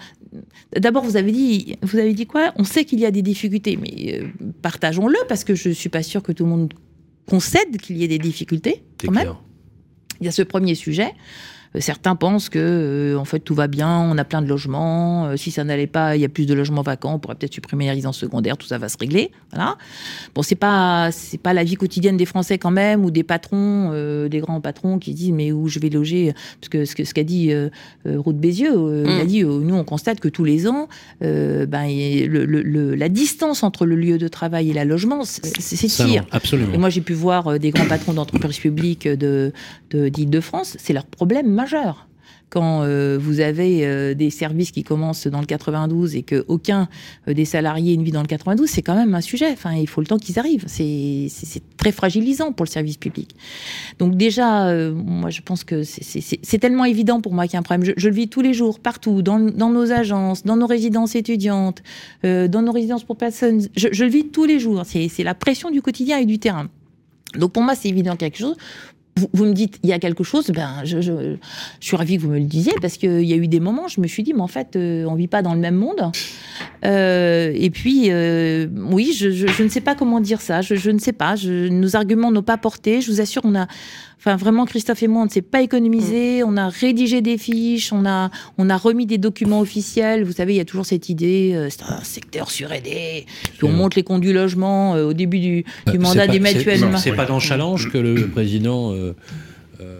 D'abord, vous avez dit, vous avez dit quoi? On sait qu'il y a des difficultés, mais euh, partageons-le parce que je suis pas sûre que tout le monde concède qu'il y ait des difficultés. Quand même. clair. Il y a ce premier sujet. Euh, Certains pensent que, euh, en fait, tout va bien, on a plein de logements. euh, si ça n'allait pas, il y a plus de logements vacants. On pourrait peut-être supprimer les résidences secondaires. Tout ça va se régler. Voilà. Bon, c'est pas, c'est pas la vie quotidienne des Français quand même, ou des patrons, des grands patrons qui disent mais où je vais loger? Parce que ce que ce qu'a dit Ruth Bézieux, euh, il a Mm. dit nous on constate que tous les ans, ben et le- le- le- la distance entre le lieu de travail et le logement, c'est c'est Ça, non, tire. absolument. Et moi, j'ai pu voir des grands patrons d'entreprises publiques de, de, d'Île-de-France, c'est leur problème majeur. Quand euh, vous avez euh, des services qui commencent dans le 92 et que aucun euh, des salariés ne vit dans le 92, c'est quand même un sujet. Enfin, il faut le temps qu'ils arrivent. C'est très fragilisant pour le service public. Donc déjà, moi, je pense que c'est tellement évident pour moi qu'il y a un problème. Je, le vis tous les jours, partout, dans, nos agences, dans nos résidences étudiantes, dans nos résidences pour personnes. Je le vis tous les jours. C'est la pression du quotidien et du terrain. Donc pour moi, c'est évident quelque chose vous, me dites il y a quelque chose, ben je, je, suis ravie que vous me le disiez parce qu'il y a eu des moments, je me suis dit mais en fait euh, on vit pas dans le même monde. Euh, et puis euh, oui, je, je, ne sais pas comment dire ça, je, ne sais pas. nos arguments n'ont pas porté. Je vous assure, on a Enfin, vraiment, Christophe et moi, on ne s'est pas économisé. Mm. On a rédigé des fiches, on a, on a remis des documents officiels. Vous savez, il y a toujours cette idée, euh, c'est un secteur suraidé. Puis on monte les comptes du logement euh, au début du, euh, du mandat d'Emmanuel Macron. C'est pas dans Challenge que le président.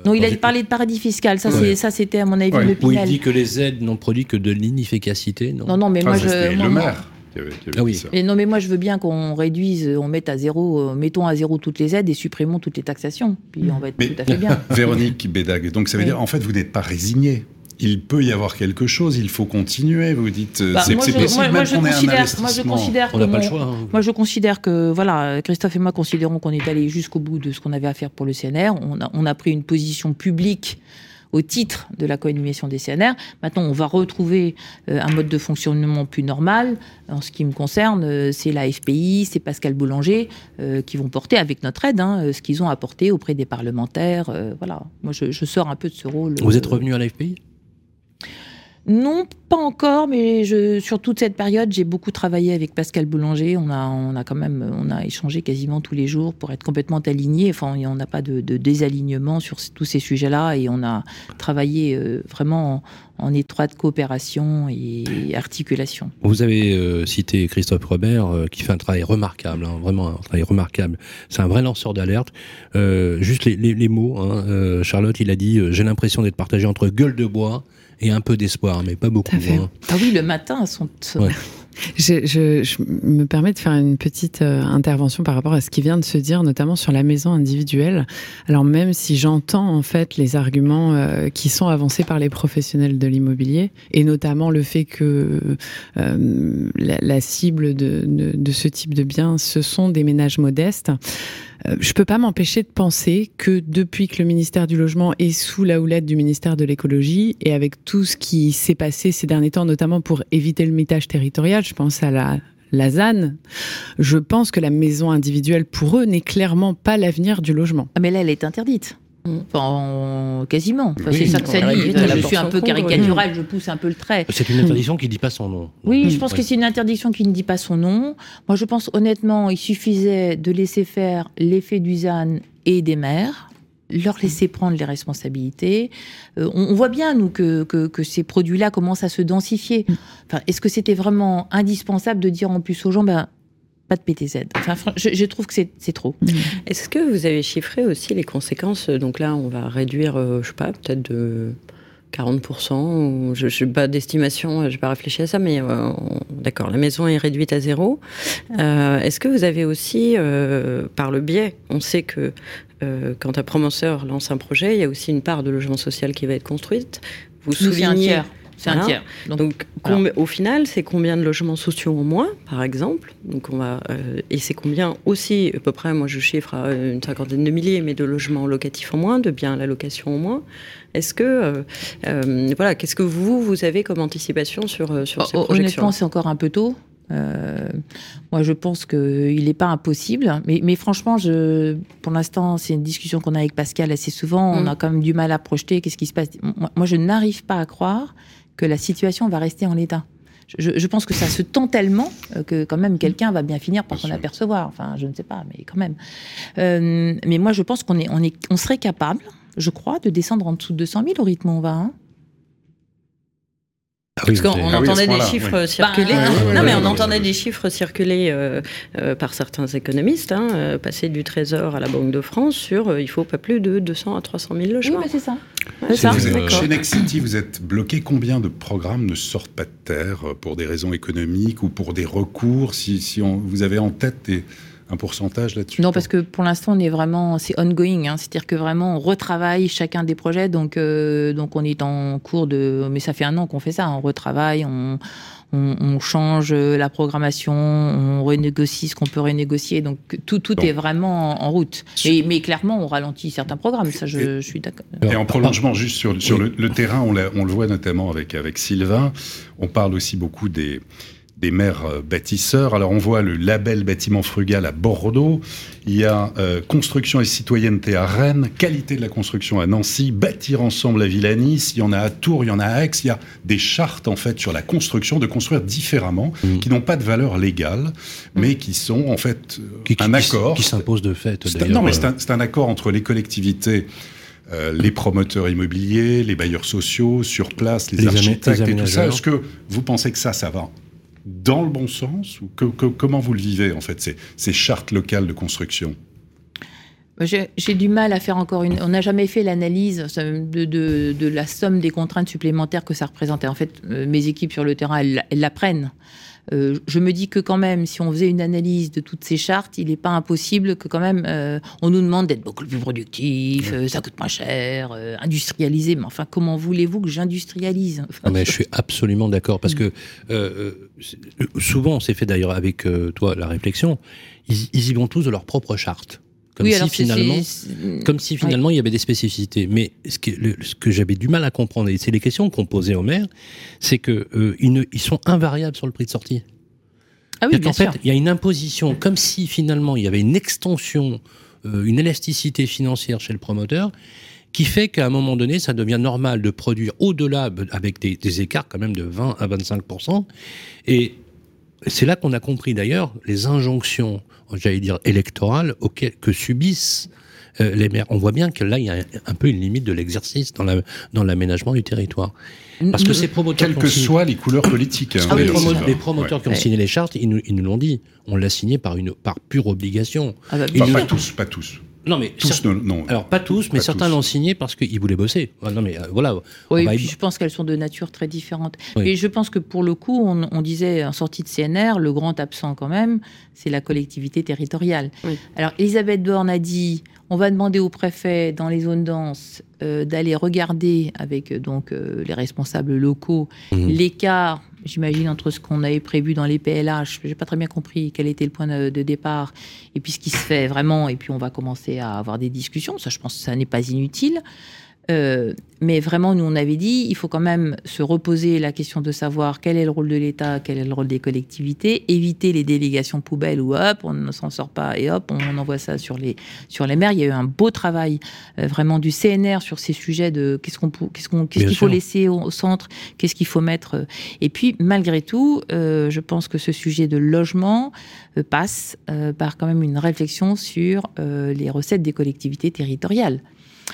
non, il a parlé de paradis fiscal. Ça, c'était à mon avis le Où il dit que les aides n'ont produit que de l'inefficacité. Non, non, non, mais ah, moi, je. le maire. Ah oui. Et non, mais moi, je veux bien qu'on réduise, on mette à zéro, euh, mettons à zéro toutes les aides et supprimons toutes les taxations. Puis on va être tout à fait bien. (laughs) Véronique Bédag, donc ça veut dire, en fait, vous n'êtes pas résigné il peut y avoir quelque chose, il faut continuer. Vous dites, euh, bah, c'est possible moi, moi, je considère, moi, je considère on n'a pas le choix. Hein. Moi, je considère que, voilà, Christophe et moi considérons qu'on est allé jusqu'au bout de ce qu'on avait à faire pour le CNR. On a, on a pris une position publique au titre de la coanimation des CNR. Maintenant, on va retrouver euh, un mode de fonctionnement plus normal. En ce qui me concerne, euh, c'est la FPI, c'est Pascal Boulanger euh, qui vont porter avec notre aide hein, ce qu'ils ont apporté auprès des parlementaires. voilà. Moi, je, je, sors un peu de ce rôle. Vous êtes revenu à la FPI non, pas encore, mais sur toute cette période, j'ai beaucoup travaillé avec Pascal Boulanger. On a, on a quand même, on a échangé quasiment tous les jours pour être complètement alignés. Enfin, on n'a pas de, désalignement sur tous ces sujets-là, et on a travaillé euh, vraiment en, étroite coopération et articulation. Vous avez euh, cité Christophe Robert, euh, qui fait un travail remarquable, hein, vraiment un travail remarquable. C'est un vrai lanceur d'alerte. juste les, mots, hein, Charlotte, il a dit J'ai l'impression d'être partagé entre gueule de bois et un peu d'espoir, mais pas beaucoup. Hein. Ah oui, le matin, sont. (laughs) Je, je, me permets de faire une petite euh, intervention par rapport à ce qui vient de se dire, notamment sur la maison individuelle. Alors même si j'entends en fait les arguments euh, qui sont avancés par les professionnels de l'immobilier, et notamment le fait que euh, la, la, cible de, de, de, ce type de biens, ce sont des ménages modestes, je peux pas m'empêcher de penser que depuis que le ministère du Logement est sous la houlette du ministère de l'Écologie et avec tout ce qui s'est passé ces derniers temps, notamment pour éviter le mitage territorial, je pense à la la ZAN, je pense que la maison individuelle pour eux n'est clairement pas l'avenir du logement. Ah mais là elle est interdite. Enfin, quasiment. c'est ça que ça dit. Je suis un peu caricatural, je pousse un peu le trait. C'est une interdiction qui ne dit pas son nom. Oui, je pense que c'est une interdiction qui ne dit pas son nom. Moi, je pense honnêtement, il suffisait de laisser faire l'effet du ZAN et des maires leur laisser prendre les responsabilités. Euh, on, voit bien, nous, que, que, ces produits-là commencent à se densifier. Enfin, Est-ce que c'était vraiment indispensable de dire en plus aux gens, ben, pas de PTZ. Enfin, je, trouve que c'est trop. Mm. Est-ce que vous avez chiffré aussi les conséquences Donc là, on va réduire, euh, je sais pas, peut-être de 40%. je n'ai pas d'estimation, je n'ai pas réfléchi à ça, mais euh, d'accord, la maison est réduite à zéro. Euh, est-ce que vous avez aussi, par le biais, on sait que quand un promoteur lance un projet, il y a aussi une part de logement social qui va être construite. Vous soulignez c'est un tiers. Donc, au final, c'est combien de logements sociaux en moins, par exemple Donc on va euh, et c'est combien aussi à peu près. Moi, je chiffre à une cinquantaine de milliers, mais de logements locatifs en moins, de biens à la location en moins. Est-ce que euh, euh, voilà, qu'est-ce que vous vous avez comme anticipation sur sur ces projections Honnêtement, c'est encore un peu tôt. moi, je pense qu'il n'est pas impossible, mais, mais franchement, je, pour l'instant, c'est une discussion qu'on a avec Pascal assez souvent. On mm. a quand même du mal à projeter qu'est-ce qui se passe. moi je n'arrive pas à croire que la situation va rester en l'état. Je, pense que ça se tend tellement euh, que quand même quelqu'un va bien finir par s'en apercevoir. Enfin, je ne sais pas, mais quand même. Euh, mais moi, je pense qu'on est, on est, on serait capable, je crois, de descendre en dessous de 200 000 au rythme où on va. Hein. Ah Parce qu'on ah entendait des chiffres circuler. Bah, non, mais on entendait des chiffres circuler euh, euh, par certains économistes, hein, euh, passer du Trésor à la Banque de France sur il faut pas plus de 200 à 300 000 logements. Oui, c'est ça. ça. chez Nexity, vous êtes bloqué. Combien de programmes ne sortent pas de terre pour des raisons économiques ou pour des recours Si, si on, vous avez en tête des un pourcentage là-dessus Non, parce que pour l'instant, on est vraiment, c'est ongoing, hein. c'est-à-dire que vraiment, on retravaille chacun des projets. Donc, euh, donc, on est en cours de, mais ça fait un an qu'on fait ça. On retravaille, on, on, on change la programmation, on renégocie ce qu'on peut renégocier. Donc, tout, tout est vraiment en, en route. Et, mais clairement, on ralentit certains programmes. Ça, je, je suis d'accord. Et en prolongement, juste sur, sur le, le, terrain, on, on, le voit notamment avec, avec Sylvain. On parle aussi beaucoup des des maires euh, bâtisseurs. Alors on voit le label bâtiment frugal à Bordeaux, il y a euh, construction et citoyenneté à Rennes, qualité de la construction à Nancy, bâtir ensemble la ville à Nice, il y en a à Tours, il y en a à Aix, il y a des chartes en fait sur la construction, de construire différemment, mmh. qui n'ont pas de valeur légale, mmh. mais qui sont en fait euh, qui, un accord. Qui s'impose de fait. Non mais c'est un, un, accord entre les collectivités euh, les promoteurs immobiliers, les bailleurs sociaux, sur place, les, les architectes et tout ça. Est-ce que vous pensez que ça, ça va dans le bon sens ou comment vous le vivez en fait ces, chartes locales de construction? J'ai du mal à faire encore une. On n'a jamais fait l'analyse de, de, de, la somme des contraintes supplémentaires que ça représentait. En fait, euh, mes équipes sur le terrain, elles, elles la prennent. Euh, je me dis que quand même, si on faisait une analyse de toutes ces chartes, il n'est pas impossible que quand même euh, on nous demande d'être beaucoup plus productif, euh, ça coûte moins cher, industrialiser. Mais enfin, comment voulez-vous que j'industrialise? Enfin, Mais je suis absolument d'accord parce que souvent, on s'est fait d'ailleurs avec toi la réflexion. Ils, ils, y vont tous de leur propre charte. Comme, oui, si alors finalement, comme si finalement ouais. il y avait des spécificités. Mais ce que, le, ce que j'avais du mal à comprendre, et c'est les questions qu'on posait aux maires, c'est que euh, ils, ne, ils, sont invariables sur le prix de sortie. Ah oui, bien en sûr. fait, il y a une imposition, comme si finalement il y avait une extension, euh, une élasticité financière chez le promoteur, qui fait qu'à un moment donné, ça devient normal de produire au-delà, avec des, des écarts quand même de 20 à 25% Et c'est là qu'on a compris d'ailleurs les injonctions j'allais dire, électorale auquel, que subissent euh, les maires. On voit bien que là, il y a un peu une limite de l'exercice dans l'aménagement la, dans du territoire. Parce que ces promoteurs. Quelles que signé... soient les couleurs politiques. Hein, ah, les, promo les, promoteurs ouais. qui ont signé les chartes, ils nous, ils nous l'ont dit. On l'a signé par, une, par pure obligation. Ah bah, enfin, pas tous, pas tous. Non, mais tous, non, non, Alors pas tous, mais pas certains l'ont signé parce qu'ils voulaient bosser. Non, mais euh, voilà. Oui, et puis je pense qu'elles sont de nature très différente. Oui. Et je pense que pour le coup, on, on, disait en sortie de CNR, le grand absent quand même, c'est la collectivité territoriale. Oui. Alors Elisabeth Borne a dit, on va demander au préfet dans les zones denses euh, d'aller regarder avec euh, donc euh, les responsables locaux mmh. l'écart j'imagine, entre ce qu'on avait prévu dans les PLH. J'ai pas très bien compris quel était le point de, départ et puis ce qui se fait vraiment. Et puis on va commencer à avoir des discussions. Ça, je pense que ça n'est pas inutile. Euh, mais vraiment, nous, on avait dit, il faut quand même se reposer la question de savoir quel est le rôle de l'État, quel est le rôle des collectivités, éviter les délégations poubelles où hop, on ne s'en sort pas et hop, on envoie ça sur les, sur les maires. Il y a eu un beau travail euh, vraiment du CNR sur ces sujets de qu'est-ce qu'on qu'est-ce qu'on qu'est-ce qu'il faut laisser au, au centre, qu'est-ce qu'il faut mettre. Euh. Et puis, malgré tout, euh, je pense que ce sujet de logement passe par quand même une réflexion sur les recettes des collectivités territoriales.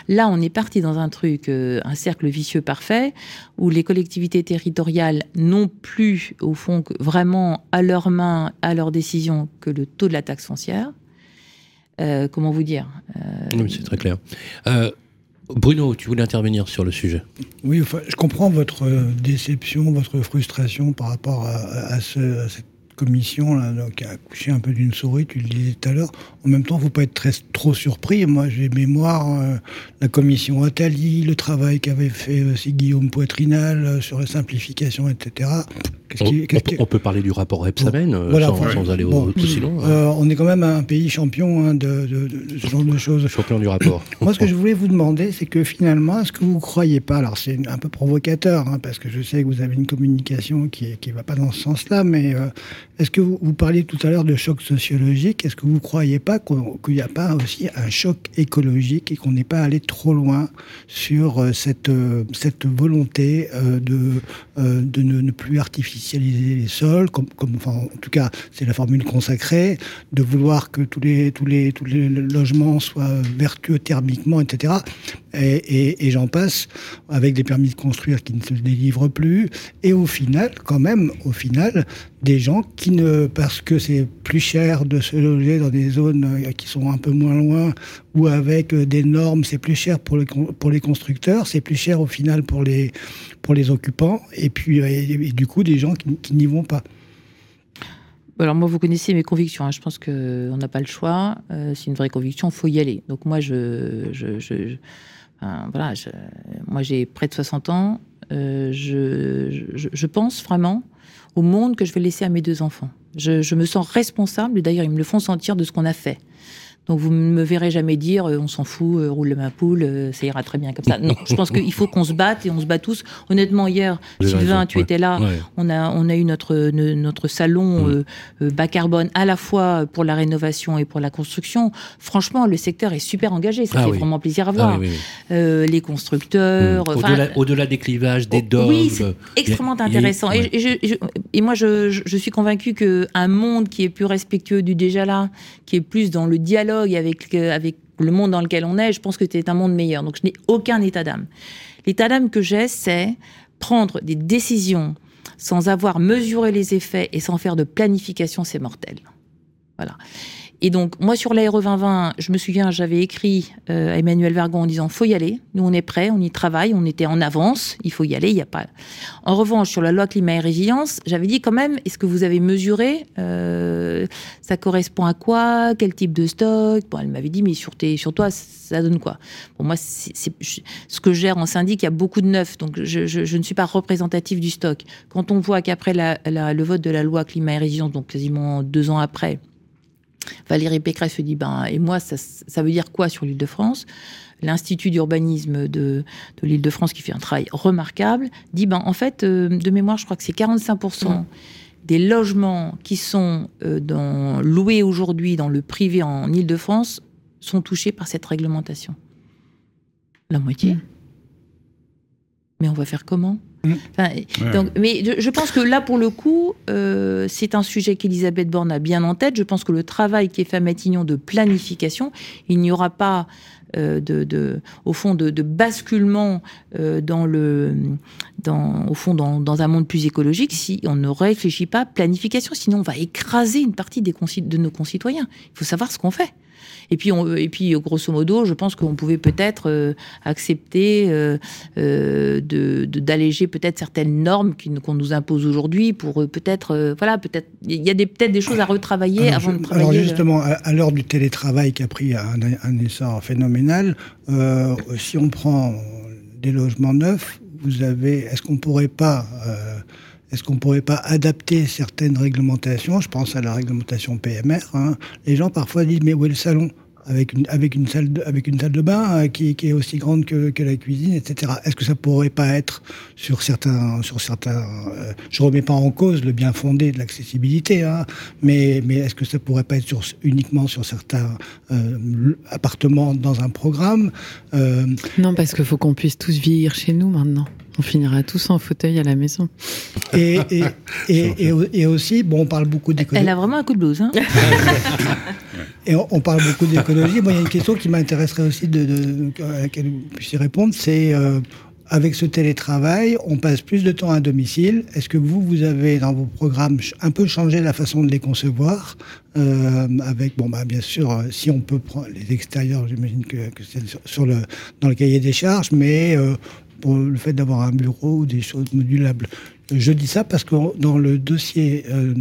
Là, on est parti dans un truc, euh, un cercle vicieux parfait, où les collectivités territoriales n'ont plus, au fond, que vraiment à leurs mains, à leur décision, que le taux de la taxe foncière. Euh, comment vous dire euh... Oui, c'est très clair. Euh, Bruno, tu voulais intervenir sur le sujet Oui, enfin, je comprends votre déception, votre frustration par rapport à, à, ce, à cette commission là, donc, qui a accouché un peu d'une souris, tu le disais tout à l'heure. En même temps, il ne faut pas être très, trop surpris. Moi, j'ai mémoire euh, la commission Attali, le travail qu'avait fait aussi Guillaume Poitrinal euh, sur la simplification, etc. On, qui, on, qui... on, peut parler du rapport Epsamen bon, voilà, sans, sans, aller bon, aussi loin. Euh, on est quand même un pays champion hein, de, de, de, ce genre de choses. Champion du rapport. Moi, ce que je voulais vous demander, c'est que finalement, est-ce que vous ne croyez pas, alors c'est un peu provocateur, hein, parce que je sais que vous avez une communication qui ne va pas dans ce sens-là, mais euh, est-ce que vous, vous parliez tout à l'heure de choc sociologique Est-ce que vous ne croyez pas qu'il qu n'y a pas aussi un choc écologique et qu'on n'est pas allé trop loin sur euh, cette, euh, cette volonté euh, de, ne, plus artificialiser les sols, comme, en tout cas c'est la formule consacrée, de vouloir que tous les, tous les, tous les logements soient vertueux thermiquement, etc. Et, j'en passe, avec des permis de construire qui ne se délivrent plus, et au final, quand même, au final, des gens qui ne, parce que c'est plus cher de se loger dans des zones qui sont un peu moins loin ou avec des normes, c'est plus cher pour les, pour les constructeurs, c'est plus cher au final pour les, pour les occupants, et puis et du coup des gens qui, n'y vont pas. Alors moi, vous connaissez mes convictions. hein. Je pense qu'on n'a pas le choix. Euh, c'est une vraie conviction. Il faut y aller. Donc moi, je- enfin, voilà, moi j'ai près de 60 ans. Euh, je, je, je pense vraiment au monde que je vais laisser à mes deux enfants. Je, je me sens responsable. D'ailleurs, ils me le font sentir de ce qu'on a fait. Donc vous ne me verrez jamais dire euh, on s'en fout, euh, roule ma poule, euh, ça ira très bien comme ça. Non, je pense (laughs) qu'il faut qu'on se batte et on se bat tous. Honnêtement, hier, Sylvain, raison, tu ouais. étais là. Ouais. On a, on a eu notre, notre salon Mm. euh, bas carbone à la fois pour la rénovation et pour la construction. Franchement, le secteur est super engagé. Ça Ah fait oui. vraiment plaisir à Ah voir. oui, oui, oui. Euh, les constructeurs. Mm. Au-delà au-delà des clivages, des dogmes. oui, c'est extrêmement a- intéressant. Et, je- je- et moi, je, je- suis convaincue qu'un monde qui est plus respectueux du déjà là, qui est plus dans le dialogue avec, avec le monde dans lequel on est, je pense que c'est un monde meilleur. Donc, je n'ai aucun état d'âme. L'état d'âme que j'ai, c'est prendre des décisions sans avoir mesuré les effets et sans faire de planification, c'est mortel. Voilà. Et donc, moi, sur l'Aéro 2020, je me souviens, j'avais écrit euh, à Emmanuel Vargon en disant faut y aller, nous on est prêts, on y travaille, on était en avance, il faut y aller, il n'y a pas. En revanche, sur la loi climat et résilience, j'avais dit quand même est-ce que vous avez mesuré euh, Ça correspond à quoi Quel type de stock? Bon, elle m'avait dit mais sur, sur toi, ça donne quoi? Pour moi, c'est- je- ce que je gère en syndic, il y a beaucoup de neuf, donc je, ne suis pas représentatif du stock. Quand on voit qu'après le vote de la loi climat et résilience, donc quasiment deux ans après, Valérie Pécresse se dit ben et moi ça, ça veut dire quoi sur l'Île-de-France L'Institut d'urbanisme de, de l'Île-de-France qui fait un travail remarquable dit ben en fait euh, de mémoire je crois que c'est 45% des logements qui sont euh, dans, loués aujourd'hui dans le privé en Île-de-France sont touchés par cette réglementation. La moitié. Mm. Mais on va faire comment? Mm. Enfin, donc, mais je, je pense que là, pour le coup, euh, c'est un sujet qu'Elisabeth Borne a bien en tête. Je pense que le travail qui est fait à Matignon de planification, il n'y aura pas, euh, de, de- au fond, de, de basculement euh, dans le, dans, au fond, dans, dans un monde plus écologique si on ne réfléchit pas à planification. Sinon, on va écraser une partie des de nos concitoyens. Il faut savoir ce qu'on fait. Et puis, on, et puis, grosso modo, je pense qu'on pouvait peut-être euh, accepter euh, euh, de- de- d'alléger peut-être certaines normes qu'on nous impose aujourd'hui pour euh, peut-être, voilà, peut-être, il y a peut-être des choses à retravailler Alors, avant de travailler. alors justement, à, à l'heure du télétravail qui a pris un, un essor phénoménal, si on prend des logements neufs, vous avez, est-ce qu'on pourrait pas, est-ce qu'on pourrait pas adapter certaines réglementations? Je pense à la réglementation PMR. hein. Les gens parfois disent mais où est le salon? Avec une, avec une salle de, avec une salle de bain euh, qui, est aussi grande que, la cuisine, etc. Est-ce que ça pourrait pas être sur certains, sur certains, euh, je remets pas en cause le bien fondé de l'accessibilité, hein, mais, mais est-ce que ça pourrait pas être sur, uniquement sur certains euh, appartements dans un programme Non, parce qu'il faut qu'on puisse tous vieillir chez nous maintenant. On finira tous en fauteuil à la maison. et, et, (laughs) et, et, et aussi, bon, on parle beaucoup d'économie. Elle a vraiment un coup de blues. Hein (laughs) Et on, on parle beaucoup d'écologie. Moi, il y a une question qui m'intéresserait aussi de, de- à laquelle vous puissiez répondre, c'est euh, avec ce télétravail, on passe plus de temps à domicile. Est-ce que vous, vous avez dans vos programmes un peu changé la façon de les concevoir euh, Avec, bon, bah, bien sûr, euh, si on peut prendre les extérieurs, j'imagine que, que c'est sur, sur le, dans le cahier des charges, mais euh, pour le fait d'avoir un bureau ou des choses modulables. Je dis ça parce que dans le dossier, euh,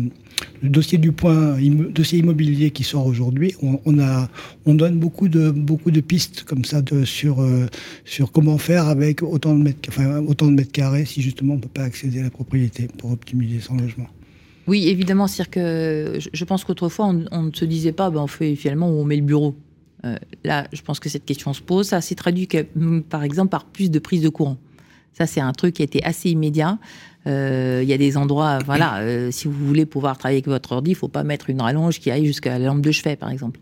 le dossier du point, dossier immobilier qui sort aujourd'hui, on, donne beaucoup de pistes comme ça euh, sur comment faire avec autant de mètres, carrés si justement on peut pas accéder à la propriété pour optimiser son logement. Oui, évidemment, c'est-à-dire que je- pense qu'autrefois, on, on ne se disait pas, ben, on fait finalement où on met le bureau. Euh, là, je pense que cette question se pose. Ça s'est traduit, hum, par exemple, par plus de prise de courant. Ça, c'est un truc qui a été assez immédiat. Euh, Il y a des endroits, (coughs) voilà, euh, si vous voulez pouvoir travailler avec votre ordi, il faut pas mettre une rallonge qui aille jusqu'à la lampe de chevet, par exemple.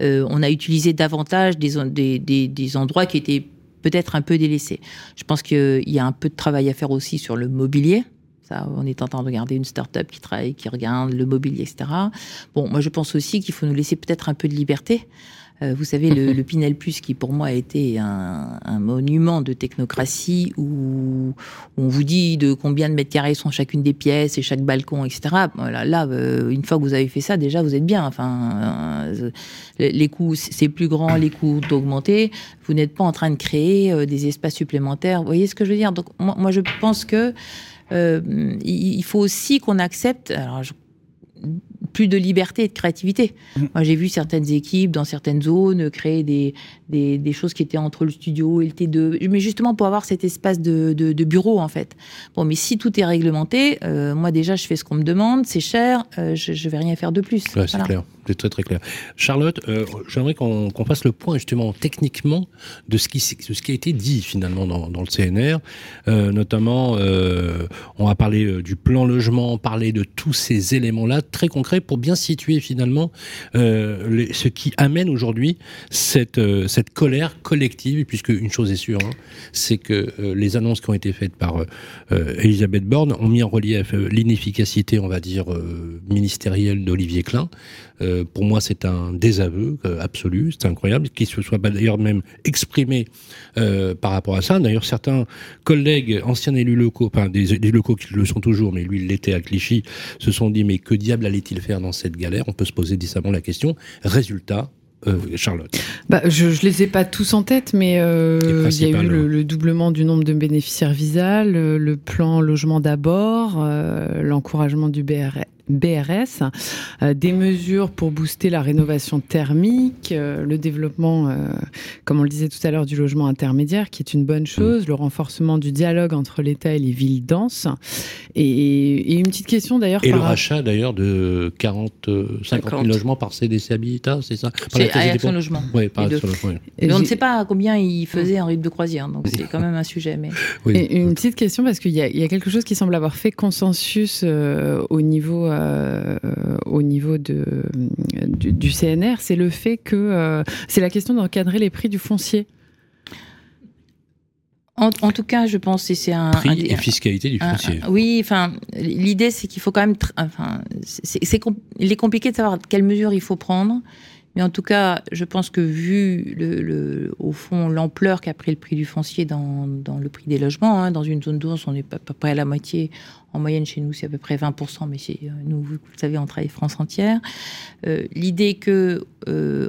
On a utilisé davantage des endroits qui étaient peut-être un peu délaissés. Je pense qu'il y a un peu de travail à faire aussi sur le mobilier. Ça, on est en train de regarder une start-up qui travaille, qui regarde le mobilier, etc. Bon, moi, je pense aussi qu'il faut nous laisser peut-être un peu de liberté. Euh, vous savez, le, le Pinel Plus, qui pour moi a été un, un monument de technocratie, où, on vous dit de combien de mètres carrés sont chacune des pièces et chaque balcon, etc. Voilà, là, euh, une fois que vous avez fait ça, déjà, vous êtes bien. Enfin, euh, les coûts, c'est plus grand, les coûts ont augmenté. Vous n'êtes pas en train de créer des espaces supplémentaires. Vous voyez ce que je veux dire? Donc, moi, je pense que euh, il faut aussi qu'on accepte. Alors, je- plus de liberté et de créativité. Mm. Moi, j'ai vu certaines équipes dans certaines zones créer des, des, des choses qui étaient entre le studio et le T2, mais justement pour avoir cet espace de, de, de bureau, en fait. Bon, mais si tout est réglementé, euh, moi, déjà, je fais ce qu'on me demande, c'est cher, euh, je, je vais rien faire de plus. Ouais, c'est Voilà. clair, c'est très très clair. Charlotte, euh, j'aimerais qu'on qu'on fasse le point justement techniquement de ce qui, de ce qui a été dit finalement dans, dans le CNR, notamment on va parler du plan logement, parler de tous ces éléments-là très concrets pour bien situer finalement euh, ce qui amène aujourd'hui cette, euh, cette colère collective, puisque une chose est sûre, hein, c'est que euh, les annonces qui ont été faites par Elisabeth Borne ont mis en relief l'inefficacité, on va dire, ministérielle d'Olivier Klein. Euh, pour moi, c'est un désaveu euh, absolu, c'est incroyable, qu'il se soit d'ailleurs même exprimé euh, par rapport à ça. D'ailleurs, certains collègues, anciens élus locaux, enfin des, locaux qui le sont toujours, mais lui, il l'était à Clichy, se sont dit, mais que diable allait-il faire dans cette galère? On peut se poser décemment la question. Résultat, euh, Charlotte. Bah, je, je les ai pas tous en tête, mais euh, il y a eu le, ouais. le doublement du nombre de bénéficiaires visa, le, le plan logement d'abord, euh, l'encouragement du BR BRS, euh, des mesures pour booster la rénovation thermique, euh, le développement, euh, comme on le disait tout à l'heure, du logement intermédiaire, qui est une bonne chose, le renforcement du dialogue entre l'État et les villes denses. Et, et une petite question d'ailleurs Et le par rachat d'ailleurs de 40, euh, 50 000 50. logements par CDC Habitat, c'est ça? Par la Action Logement. Oui, par. Action Logement. Et on ne sait pas combien il faisait un rythme de croisière, donc c'est quand même un sujet. Mais Oui. Et une petite question parce qu'il y, a- il y a quelque chose qui semble avoir fait consensus euh, au niveau euh, au niveau de du, du CNR, c'est le fait que euh, c'est la question d'encadrer les prix du foncier. en, en tout cas, je pense que c'est un. Prix un- et fiscalité du foncier. un- oui, enfin, l'idée c'est qu'il faut quand même. Enfin, c'est il est compliqué de savoir quelles mesures il faut prendre. Mais en tout cas, je pense que vu le, le- au fond l'ampleur qu'a pris le prix du foncier dans, dans le prix des logements, hein, dans une zone d'ours, on est à peu près à la moitié. En moyenne, chez nous, c'est à peu près 20%, mais c'est, euh, nous, vous, le savez, on travaille France entière. Euh, L'idée que, euh,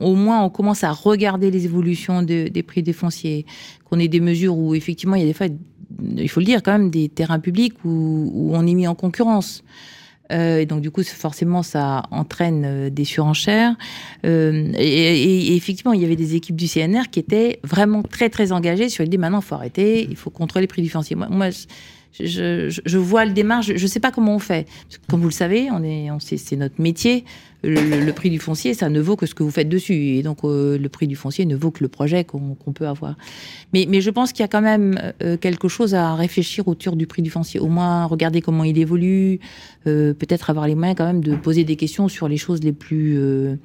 au moins, on commence à regarder les évolutions de- des prix des fonciers, qu'on ait des mesures où, effectivement, il y a des fois, il faut le dire, quand même, des terrains publics où, on est mis en concurrence. Et donc du coup, forcément, ça entraîne des surenchères. Et effectivement, il y avait des équipes du CNR qui étaient vraiment très très engagées sur l'idée maintenant, il faut arrêter, il faut contrôler les prix du foncier. Moi, moi, je, vois le démarche, je ne sais pas comment on fait. Comme vous le savez, on est, on c'est notre métier. Le, prix du foncier, ça ne vaut que ce que vous faites dessus. Et donc, euh, le prix du foncier ne vaut que le projet qu'on peut avoir. Mais, je pense qu'il y a quand même euh, quelque chose à réfléchir autour du prix du foncier. Au moins, regarder comment il évolue, euh, peut-être avoir les moyens quand même de poser des questions sur les choses les plus... euh,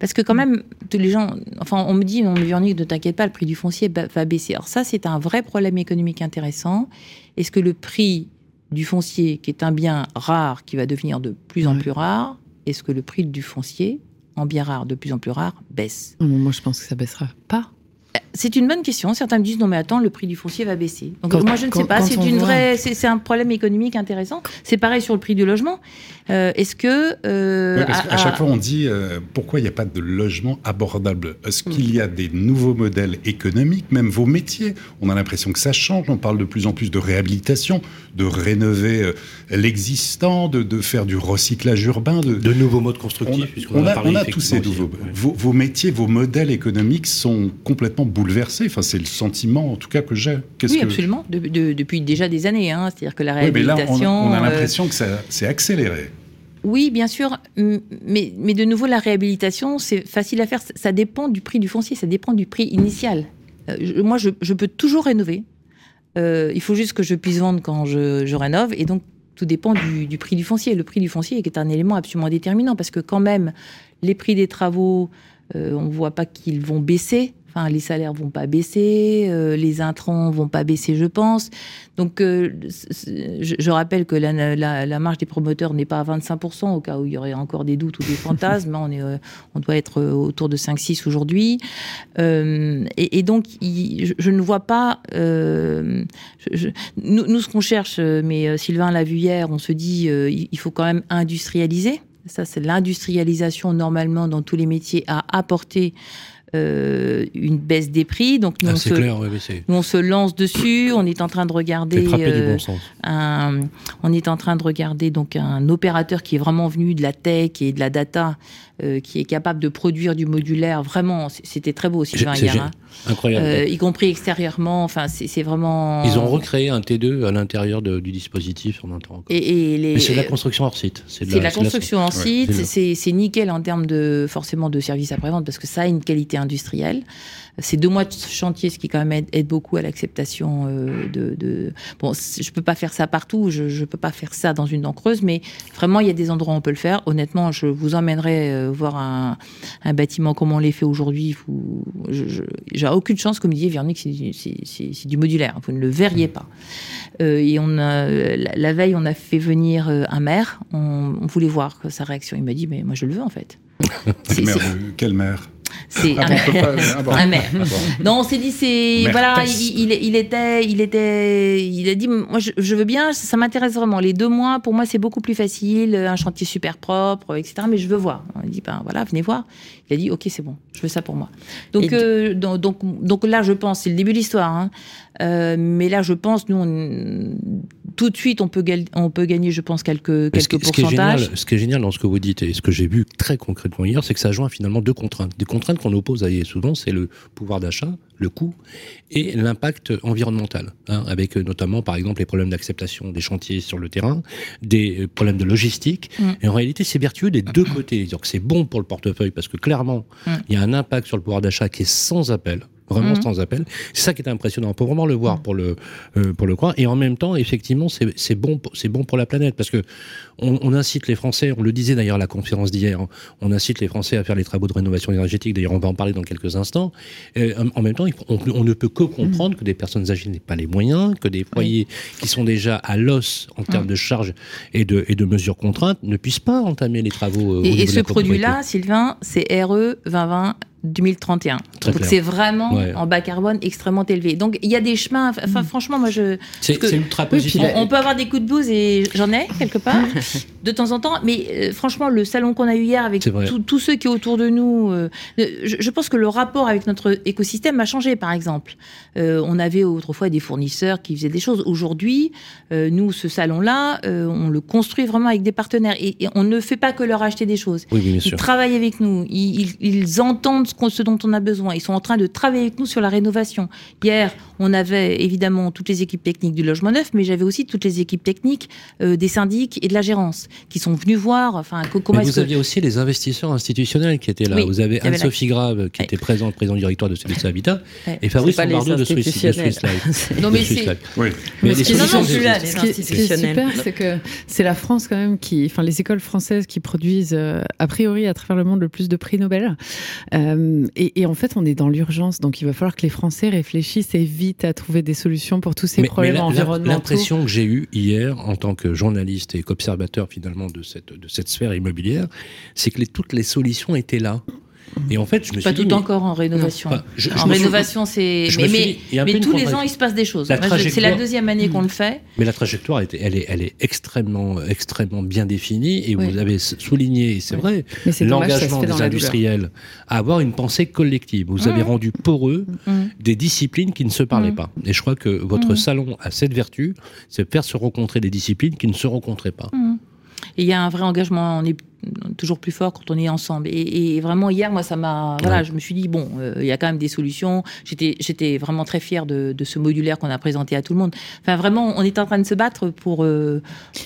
Parce que quand même, tous les gens... Enfin, on me dit, non, mais Véronique, ne t'inquiète pas, le prix du foncier va baisser. Alors ça, c'est un vrai problème économique intéressant. Est-ce que le prix du foncier, qui est un bien rare, qui va devenir de plus en plus rare, est-ce que le prix du foncier, en bien rare, de plus en plus rare, baisse? Moi, je pense que ça baissera pas. C'est une bonne question. Certains me disent non mais attends, le prix du foncier va baisser. Donc Quand- moi je ne quand- sais pas. C'est une voit- vraie, c'est c'est un problème économique intéressant. C'est pareil sur le prix du logement. Euh, Est-ce que euh, Oui, parce à- qu'à chaque à- fois, on dit euh, pourquoi il n'y a pas de logement abordable? Est-ce qu'il y a des nouveaux modèles économiques, même vos métiers? On a l'impression que ça change. On parle de plus en plus de réhabilitation, de rénover euh, l'existant, de, de faire du recyclage urbain. De, De nouveaux modes on, constructifs, puisqu'on on en a, parlé on a tous ces nouveaux. Ouais. Vos, vos métiers, vos modèles économiques sont complètement bouleversés. Enfin, c'est le sentiment, en tout cas, que j'ai. Oui, que- absolument. De- de- depuis déjà des années. hein. C'est-à-dire que la Oui, mais là, on a, réhabilitation. on a euh, l'impression que ça s'est accéléré. Oui, bien sûr, mais, mais de nouveau, la réhabilitation, c'est facile à faire. Ça- Ça dépend du prix du foncier, ça dépend du prix initial. Euh, je- moi, je, je peux toujours rénover. Euh, il faut juste que je puisse vendre quand je, je rénove. Et donc, tout dépend du, du prix du foncier. Le prix du foncier est un élément absolument déterminant parce que quand même, les prix des travaux, euh, on ne voit pas qu'ils vont baisser. Les salaires vont pas baisser, euh, les intrants vont pas baisser, je pense. Donc, euh, je, rappelle que la, marge des promoteurs n'est pas à 25%, au cas où il y aurait encore des doutes ou des fantasmes. hein, on, est, euh, on doit être autour de 5-6 aujourd'hui. Et, donc, je, ne vois pas. nous, nous, ce qu'on cherche, mais Sylvain l'a vu hier, on se dit il faut quand même industrialiser. Ça, c'est l'industrialisation, normalement, dans tous les métiers, à apporter euh, une baisse des prix. Donc nous, Ah, on se, clair, nous, on se lance dessus. On est en train de regarder. euh, bon sens. un- on est en train de regarder donc un opérateur qui est vraiment venu de la tech et de la data, euh, qui est capable de produire du modulaire. Vraiment, c'était très beau, Sylvain C'est Guérin. Incroyable. Euh, y compris extérieurement. Enfin, c'est vraiment. Ils ont recréé un T2 à l'intérieur du dispositif en entend encore. Et, et les. Mais c'est de la construction hors site. C'est de la construction en site, c'est nickel en termes de forcément de services après-vente parce que ça a une qualité industrielle. C'est deux mois de chantier, ce qui quand même aide, aide beaucoup à l'acceptation euh, de, de. Bon, je peux pas faire ça partout, je, je peux pas faire ça dans une dent creuse, mais vraiment il y a des endroits où on peut le faire. Honnêtement, je vous emmènerai euh, voir un, un bâtiment comme on les fait aujourd'hui. Vous- J'ai aucune chance, comme disait Véronique, c'est du, modulaire. Vous ne le verriez pas. Euh, et on a, la, la veille, on a fait venir un maire. On, on voulait voir sa réaction. Il m'a dit, mais moi je le veux en fait. (laughs) Quelle mère, c'est- Ah bon, ah bon. un maire. Ah bon. Non, on s'est dit, c'est voilà, il, il- était, il était, il a dit, moi je, je veux bien, ça m'intéresse vraiment. Les deux mois, pour moi, c'est beaucoup plus facile, un chantier super propre, etc. Mais je veux voir. On a dit, ben voilà, venez voir. Il a dit, ok, c'est bon, je veux ça pour moi. Donc, euh, donc, donc, donc là, je pense, c'est le début de l'histoire. hein. Euh, mais là, je pense, nous, on- tout de suite, on peut, on peut gagner, je pense, quelques, ce, quelques qui, ce qui est pourcentages. génial, ce qui est génial dans ce que vous dites et ce que j'ai vu très concrètement hier, c'est que ça joint finalement deux contraintes. Des contraintes qu'on oppose à souvent, c'est le pouvoir d'achat, le coût et l'impact environnemental, hein, avec euh, notamment par exemple les problèmes d'acceptation des chantiers sur le terrain, des problèmes de logistique. Mm. Et en réalité, c'est vertueux des deux côtés. C'est bon pour le portefeuille parce que clairement, Mm. il y a un impact sur le pouvoir d'achat qui est sans appel. Vraiment Mm. sans appel. C'est ça qui est impressionnant. On peut vraiment le voir pour le euh, pour le croire. Et en même temps, effectivement, c'est c'est bon bon pour la planète parce que on, on incite les Français. On le disait d'ailleurs à la conférence d'hier. hein, on incite les Français à faire les travaux de rénovation énergétique. D'ailleurs, on va en parler dans quelques instants. Euh, en même temps, il faut- on, on ne peut que comprendre que des personnes âgées n'aient pas les moyens, que des foyers qui sont déjà à l'os en termes de charges et de et de mesures contraintes ne puissent pas entamer les travaux. euh, Et, et ce produit-là, Sylvain, c'est RE 2020 2031. Très Donc c'est vraiment Ouais. en bas carbone extrêmement élevé. Donc il y a des chemins. Enfin, franchement, moi je. c'est parce que- c'est ultra positif. On, on peut avoir des coups de blues et j'en ai quelque part (laughs) de temps en temps. Mais euh, franchement, le salon qu'on a eu hier avec tous ceux qui est autour de nous, euh, je, je pense que le rapport avec notre écosystème a changé. Par exemple, Euh, on avait autrefois des fournisseurs qui faisaient des choses. Aujourd'hui, euh, nous, ce salon-là, euh, on le construit vraiment avec des partenaires et, et on ne fait pas que leur acheter des choses. Oui, Ils travaillent avec nous, ils, ils- ils entendent ce, ce dont on a besoin. Ils sont en train de travailler avec nous sur la rénovation. Hier, on avait évidemment toutes les équipes techniques du logement neuf, mais j'avais aussi toutes les équipes techniques euh, des syndics et de la gérance qui sont venus voir. Enfin, co- comment vous que aviez aussi les investisseurs institutionnels qui étaient là. Oui, vous avez Anne-Sophie Grave qui Ouais. était présente, président du directoire de CDC Habitat, Ouais. et Fabrice Lombardo de Swiss. (laughs) Non, mais c'est- Life. Oui. Mais Mais les ce qui est- super, c'est que c'est la France quand même qui, enfin les écoles françaises qui produisent euh, a priori à travers le monde le plus de prix Nobel. Euh, et, et en fait, on est dans l'urgence, donc il va falloir que les Français réfléchissent et vite à trouver des solutions pour tous ces Mais- problèmes mais la- la- environnementaux. L'impression que j'ai eue hier, en tant que journaliste et qu'observateur finalement de cette, de cette sphère immobilière, c'est que les- toutes les solutions étaient là. Et en fait, je me suis pas dit, tout mais- encore en rénovation. Enfin, je- je en suis- rénovation, c'est. Mais, suis dit, tous les ans, il se passe des choses. Je- C'est la trajectoire- deuxième année qu'on le fait. Mais la trajectoire, était, elle, est, elle est extrêmement, extrêmement bien définie et Oui. vous avez souligné, et c'est Oui. vrai, l'engagement des industriels à avoir une pensée collective. Vous avez Mmh. rendu poreux Mmh. des disciplines qui ne se parlaient Mhm. pas. Et je crois que votre Mhm. salon a cette vertu, c'est de faire se rencontrer des disciplines qui ne se rencontraient pas. Et il y a un vrai engagement, on est toujours plus fort quand on est ensemble. Et, vraiment, hier, moi, ça m'a. Voilà, je me suis dit, bon, euh, il y a quand même des solutions. J'étais vraiment très fière de, ce modulaire qu'on a présenté à tout le monde. Enfin, vraiment, on est en train de se battre pour. Euh,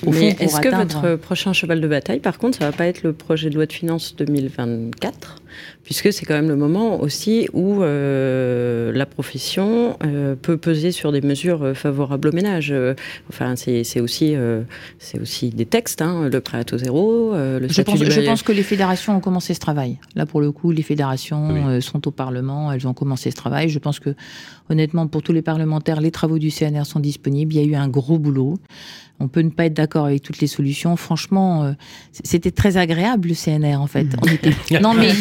Mais est-ce que votre prochain cheval de bataille, par contre, ça va pas être le projet de loi de finances 2024 Puisque c'est quand même le moment aussi où euh, la profession peut peser sur des mesures favorables au ménage. Enfin, c'est aussi, aussi des textes, hein, le prêt à taux zéro, le je pense que les fédérations ont commencé ce travail. Là, pour le coup, les fédérations euh, sont au Parlement, elles ont commencé ce travail. Je pense que, honnêtement, pour tous les parlementaires, les travaux du CNR sont disponibles. Il y a eu un gros boulot. On peut ne pas être d'accord avec toutes les solutions. Franchement, euh, c'était très agréable le CNR en fait. On était... (laughs) Non mais,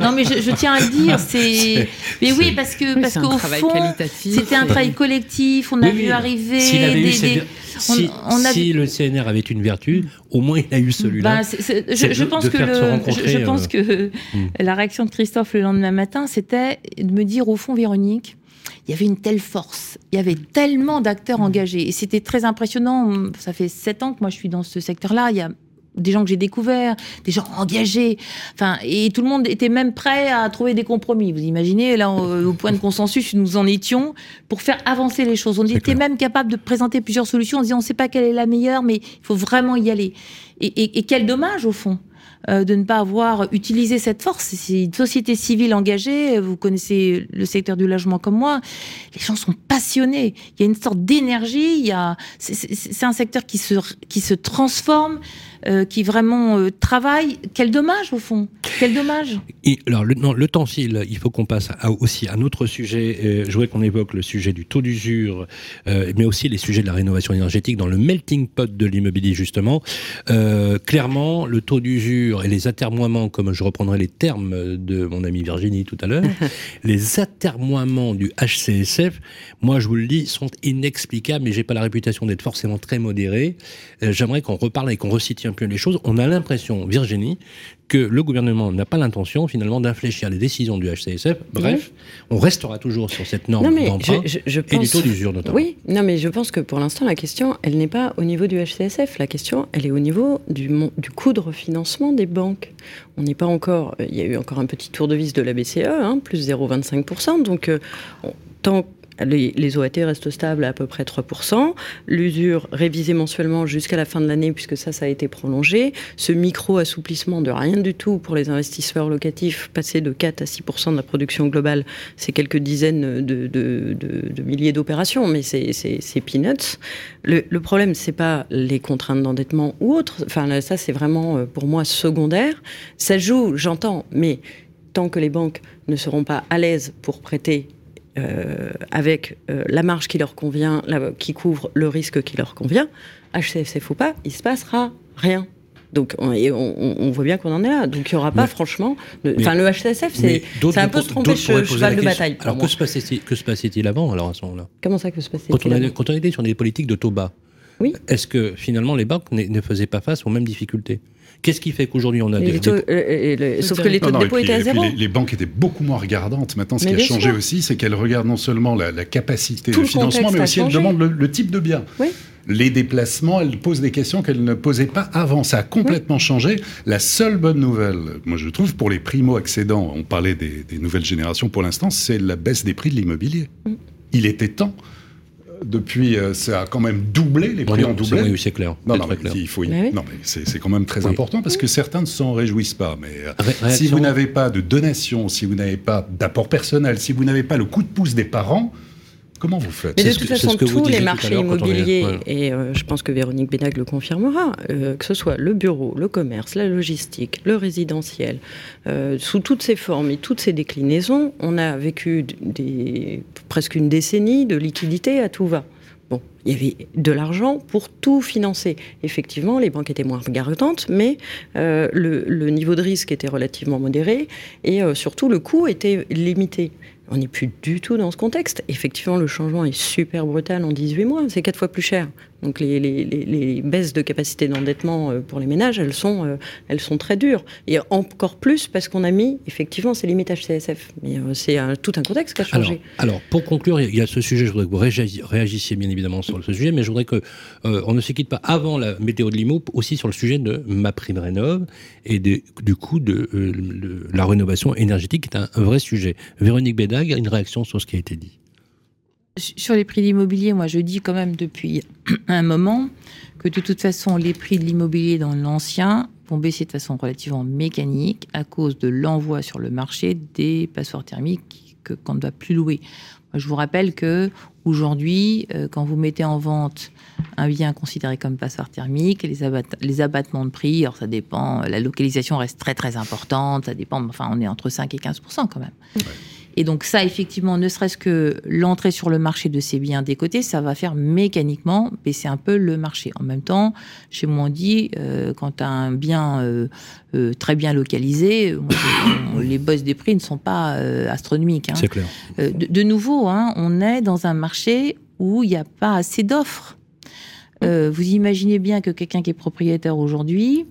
non mais je, je tiens à le dire, c'est. Mais oui, parce que Oui, parce qu'au fond, c'était un travail collectif. On a Oui, vu oui. arriver eu des, des- si, on a si le CNR avait une vertu, au moins il a eu celui-là. C'est- je je, pense que, le, je, pense que la réaction de Christophe le lendemain matin, c'était de me dire au fond, Véronique, il y avait une telle force, il y avait tellement d'acteurs engagés. Et c'était très impressionnant. Ça fait sept ans que moi je suis dans ce secteur-là. Il y a des gens que j'ai découverts, des gens engagés. Enfin, et tout le monde était même prêt à trouver des compromis. Vous imaginez, là, au, point de consensus, nous en étions pour faire avancer les choses. On était même capable de présenter plusieurs solutions en disant on ne sait pas quelle est la meilleure, mais il faut vraiment y aller. et quel dommage, au fond. Euh, de ne pas avoir utilisé cette force. C'est une société civile engagée, vous connaissez le secteur du logement comme moi, les gens sont passionnés, il y a une sorte d'énergie, il y a, c'est un secteur qui se, qui se transforme, euh, qui vraiment euh, travaille. Quel dommage au fond. Quel dommage. Et, alors le, non, le temps file. Il faut qu'on passe aussi à un autre sujet. Euh, je voudrais qu'on évoque le sujet du taux d'usure, mais aussi les sujets de la rénovation énergétique dans le melting pot de l'immobilier justement. clairement, le taux d'usure et les atermoiements, comme je reprendrai les termes de mon amie Virginie tout à l'heure, (laughs) les atermoiements du HCSF, moi je vous le dis, sont inexplicables. Mais j'ai pas la réputation d'être forcément très modéré. J'aimerais qu'on reparle et qu'on resitue un peu les choses, on a l'impression, Virginie, que le gouvernement n'a pas l'intention finalement d'infléchir les décisions du HCSF. Bref, on restera toujours sur cette norme d'emprunt et du taux d'usure notamment. Oui, non mais je pense que pour l'instant la question, elle n'est pas au niveau du HCSF. La question, elle est au niveau du, du coût de refinancement des banques. On n'est pas encore, il y a eu encore un petit tour de vis de la BCE, hein, plus 0,25%. Donc euh, tant les, OAT restent stables à à peu près 3%. L'usure révisée mensuellement jusqu'à la fin de l'année, puisque ça, ça a été prolongé. Ce micro-assouplissement de rien du tout pour les investisseurs locatifs, passer de 4 à 6% de la production globale, c'est quelques dizaines de, milliers d'opérations, mais c'est peanuts. Le, le problème, c'est pas les contraintes d'endettement ou autres. Enfin, ça, c'est vraiment, euh, pour moi, secondaire. Ça joue, j'entends, mais tant que les banques ne seront pas à l'aise pour prêter euh, avec euh, la marge qui leur convient, qui couvre le risque qui leur convient, HCFC ou pas, il se passera rien. Donc on, on, voit bien qu'on en est là. Donc il n'y aura pas franchement. Enfin le HCSF, c'est un peu se tromper cheval de bataille. alors que se passait-il avant alors à ce moment-là? Comment ça que se passait-il quand, on quand on était sur des politiques de taux bas, oui. est-ce que finalement les banques ne faisaient pas face aux mêmes difficultés? Qu'est-ce qui fait qu'aujourd'hui on a des... Taux, euh, sauf que les taux de dépôt étaient à zéro. Les, banques étaient beaucoup moins regardantes. Maintenant, ce qui a changé aussi, c'est qu'elles regardent non seulement la, capacité de financement, mais aussi elles demandent le, type de bien. Les déplacements, elles posent des questions qu'elles ne posaient pas avant. Ça a complètement changé. La seule bonne nouvelle, moi je trouve, pour les primo-accédants, on parlait des, nouvelles générations pour l'instant, c'est la baisse des prix de l'immobilier. Mm. Il était temps depuis, euh, ça a quand même doublé, les prix ont doublé. Oui, c'est clair. Non, non, mais il faut non, mais c'est quand même très important parce que certains ne s'en réjouissent pas. Mais euh, si vous n'avez pas de donation, si vous n'avez pas d'apport personnel, si vous n'avez pas le coup de pouce des parents, Comment vous faites Mais de toute façon, tous les marchés immobiliers, et euh, je pense que Véronique Bénag le confirmera, euh, que ce soit le bureau, le commerce, la logistique, le résidentiel, euh, sous toutes ses formes et toutes ses déclinaisons, on a vécu des, presque une décennie de liquidité à tout va. Bon, il y avait de l'argent pour tout financer. Effectivement, les banques étaient moins garantantes, mais le, le, niveau de risque était relativement modéré et surtout le coût était limité. On n'est plus du tout dans ce contexte. Effectivement, le changement est super brutal en 18 mois. C'est quatre fois plus cher. Donc les, baisses de capacité d'endettement euh, pour les ménages, elles sont, euh, elles sont très dures. Et encore plus parce qu'on a mis effectivement ces limites HCSF. Mais euh, c'est tout un contexte qui a changé. Alors, pour conclure, il y a ce sujet, je voudrais que vous réagissiez bien évidemment sur ce sujet, mais je voudrais qu'on on ne se quitte pas avant la météo de l'IMO aussi sur le sujet de ma prime rénov et du coup de, la rénovation énergétique qui est un, un vrai sujet. Véronique Bédag, une réaction sur ce qui a été dit. Sur les prix de l'immobilier, moi je dis quand même depuis (clears throat) un moment que de toute façon les prix de l'immobilier dans l'ancien vont baisser de façon relativement mécanique à cause de l'envoi sur le marché des passoires thermiques qu'on ne doit plus louer. je vous rappelle que aujourd'hui, euh, quand vous mettez en vente un bien considéré comme passoire thermique, les, les, abattements de prix, alors ça dépend, la localisation reste très très importante, ça dépend, enfin on est entre 5 et 15% quand même. Et donc ça, effectivement, ne serait-ce que l'entrée sur le marché de ces biens décotés, ça va faire mécaniquement baisser un peu le marché. En même temps, chez moi on dit, euh, quand tu as un bien euh, euh, très bien localisé, (coughs) les bosses des prix ne sont pas astronomiques. Hein. C'est clair. De, nouveau, hein, on est dans un marché où il n'y a pas assez d'offres. vous imaginez bien que quelqu'un qui est propriétaire aujourd'hui,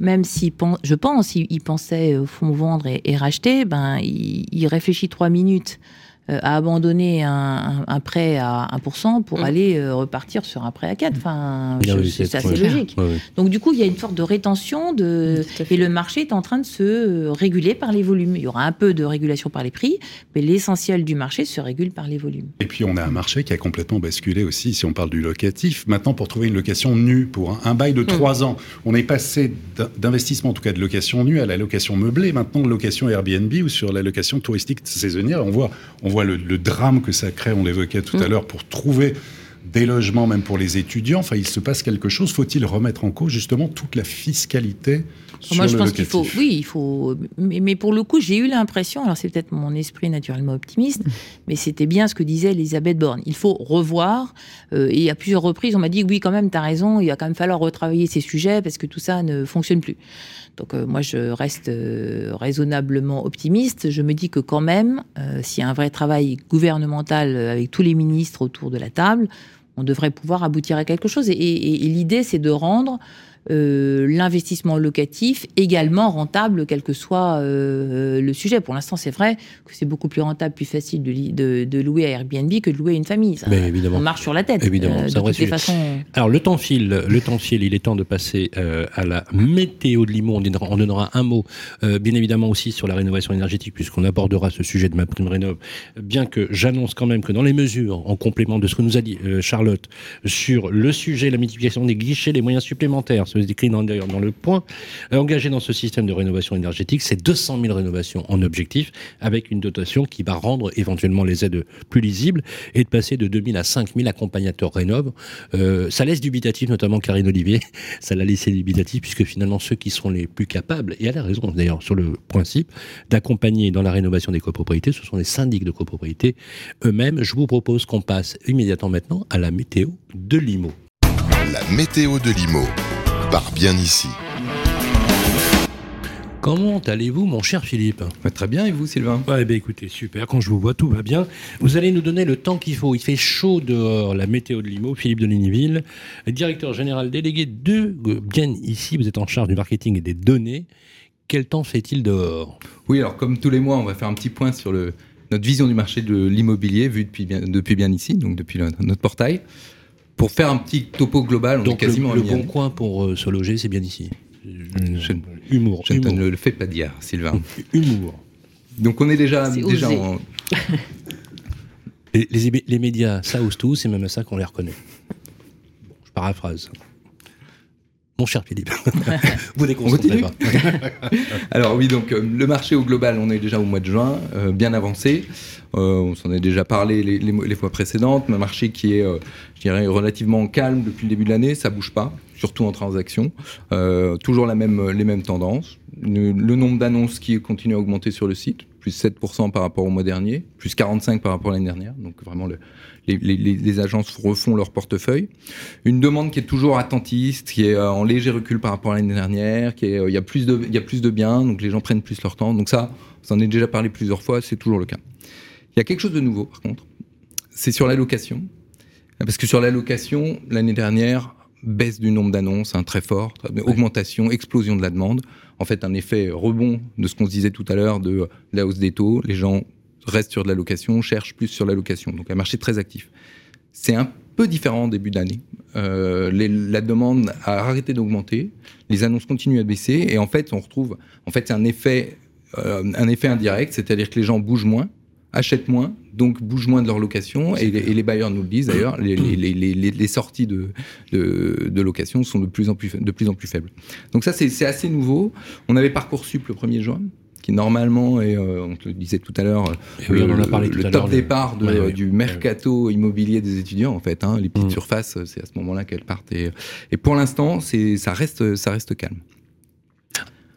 même si je pense, il, pensait au fond vendre et, racheter, ben, il, réfléchit trois minutes. euh, à abandonner un, prêt à 1% pour mmh. aller euh, repartir sur un prêt à 4. Enfin, ah c'est assez logique. Donc du coup, il y a une sorte de rétention de et le marché est en train de se euh, réguler par les volumes. Il y aura un peu de régulation par les prix, mais l'essentiel du marché se régule par les volumes. Et puis on a un marché qui a complètement basculé aussi. Si on parle du locatif, maintenant pour trouver une location nue pour un, bail de 3 mmh. ans, on est passé d'investissement en tout cas de location nue à la location meublée. Maintenant, location Airbnb ou sur la location touristique saisonnière, on voit on voit le, drame que ça crée, on l'évoquait tout à mm. l'heure, pour trouver des logements, même pour les étudiants. Enfin, il se passe quelque chose. Faut-il remettre en cause justement toute la fiscalité sur Moi, je pense qu'il faut. Oui, il faut. Mais, pour le coup, j'ai eu l'impression. Alors, c'est peut-être mon esprit naturellement optimiste, (laughs) mais c'était bien ce que disait Elisabeth Borne. Il faut revoir. Euh, et à plusieurs reprises, on m'a dit oui, quand même, tu as raison. Il va quand même falloir retravailler ces sujets parce que tout ça ne fonctionne plus. Donc euh, moi, je reste euh, raisonnablement optimiste. Je me dis que quand même, s'il y a un vrai travail gouvernemental avec tous les ministres autour de la table, on devrait pouvoir aboutir à quelque chose. et l'idée, c'est de rendre euh, l'investissement locatif également rentable, quel que soit euh, le sujet. Pour l'instant, c'est vrai que c'est beaucoup plus rentable, plus facile de, de, louer à Airbnb que de louer une famille. Mais évidemment. On marche sur la tête. Évidemment, euh, de toutes les façons. Alors, le temps file, le temps file, il est temps de passer à la météo de Limo. On donnera, un mot, bien évidemment, aussi sur la rénovation énergétique, puisqu'on abordera ce sujet de ma prime rénov. Bien que j'annonce quand même que dans les mesures, en complément de ce que nous a dit Charlotte, sur le sujet, la multiplication des guichets, les moyens supplémentaires, se décrit d'ailleurs dans le point, engagé dans ce système de rénovation énergétique, c'est 200 000 rénovations en objectif, avec une dotation qui va rendre éventuellement les aides plus lisibles et de passer de 2000 à 5000 accompagnateurs rénov. Euh, ça laisse dubitatif, notamment Karine Olivier, (laughs) ça l'a laissé dubitatif, puisque finalement ceux qui seront les plus capables, et elle a raison d'ailleurs sur le principe, d'accompagner dans la rénovation des copropriétés, ce sont les syndics de copropriété eux-mêmes. Je vous propose qu'on passe immédiatement maintenant à la météo de Limo. La météo de Limo bien ici. Comment allez-vous, mon cher Philippe? Bah, Très bien, et vous, Sylvain? Ouais, ben écoutez, super. Quand je vous vois, tout va bien. Vous allez nous donner le temps qu'il faut. Il fait chaud dehors, la météo de Limo. Philippe de Ligniville, directeur général délégué de Bien ici. Vous êtes en charge du marketing et des données. Quel temps fait-il dehors? Oui, alors comme tous les mois, on va faire un petit point sur le, notre vision du marché de l'immobilier vu depuis bien, depuis bien ici, donc depuis notre portail pour faire un petit topo global, on Donc est quasiment le, le bon coin pour euh, se loger, c'est bien ici. Je, humour. Je ne le fais pas dire, Sylvain. humour. Donc on est déjà, déjà en... (laughs) les, les, les, médias, ça ose tout, c'est même à ça qu'on les reconnaît. Bon, je paraphrase. Mon cher Philippe, (laughs) vous déconcentrez pas. (laughs) Alors oui, donc euh, le marché au global, on est déjà au mois de juin, euh, bien avancé. Euh, on s'en est déjà parlé les, les, fois précédentes. Un marché qui est, je dirais, relativement calme depuis le début de l'année. Ça bouge pas, surtout en transaction. toujours la même, les mêmes tendances. Le, le nombre d'annonces qui continue à augmenter sur le site, plus 7% par rapport au mois dernier, plus 45% par rapport à l'année dernière. Donc vraiment le, les, agences refont leur portefeuille. Une demande qui est toujours attentiste, qui est euh, en léger recul par rapport à l'année dernière, qui est, euh, il y a plus de, il y a plus de biens, donc les gens prennent plus leur temps. Donc ça, vous en avez déjà parlé plusieurs fois, c'est toujours le cas. Il y a quelque chose de nouveau, par contre. C'est sur la location. Parce que sur la location, l'année dernière, baisse du nombre d'annonces, hein, très fort, augmentation, explosion de la demande. En fait, un effet rebond de ce qu'on se disait tout à l'heure de la hausse des taux. Les gens reste sur de la location, cherche plus sur la location. Donc un marché très actif. C'est un peu différent en début d'année. Euh, la demande a arrêté d'augmenter, les annonces continuent à baisser, et en fait, on retrouve, en fait, c'est un effet, euh, un effet indirect, c'est-à-dire que les gens bougent moins, achètent moins, donc bougent moins de leur location, et les, bailleurs nous le disent d'ailleurs, les, les, sorties de, de, de, location sont de plus en plus, de plus en plus faibles. Donc ça, c'est assez nouveau. On avait Parcoursup le 1er juin, qui normalement est, euh, on te le disait tout à l'heure, le, top départ du mercato immobilier des étudiants en fait. Hein, les petites mm. surfaces, c'est à ce moment-là qu'elles partent. Et, pour l'instant, ça reste, ça reste calme.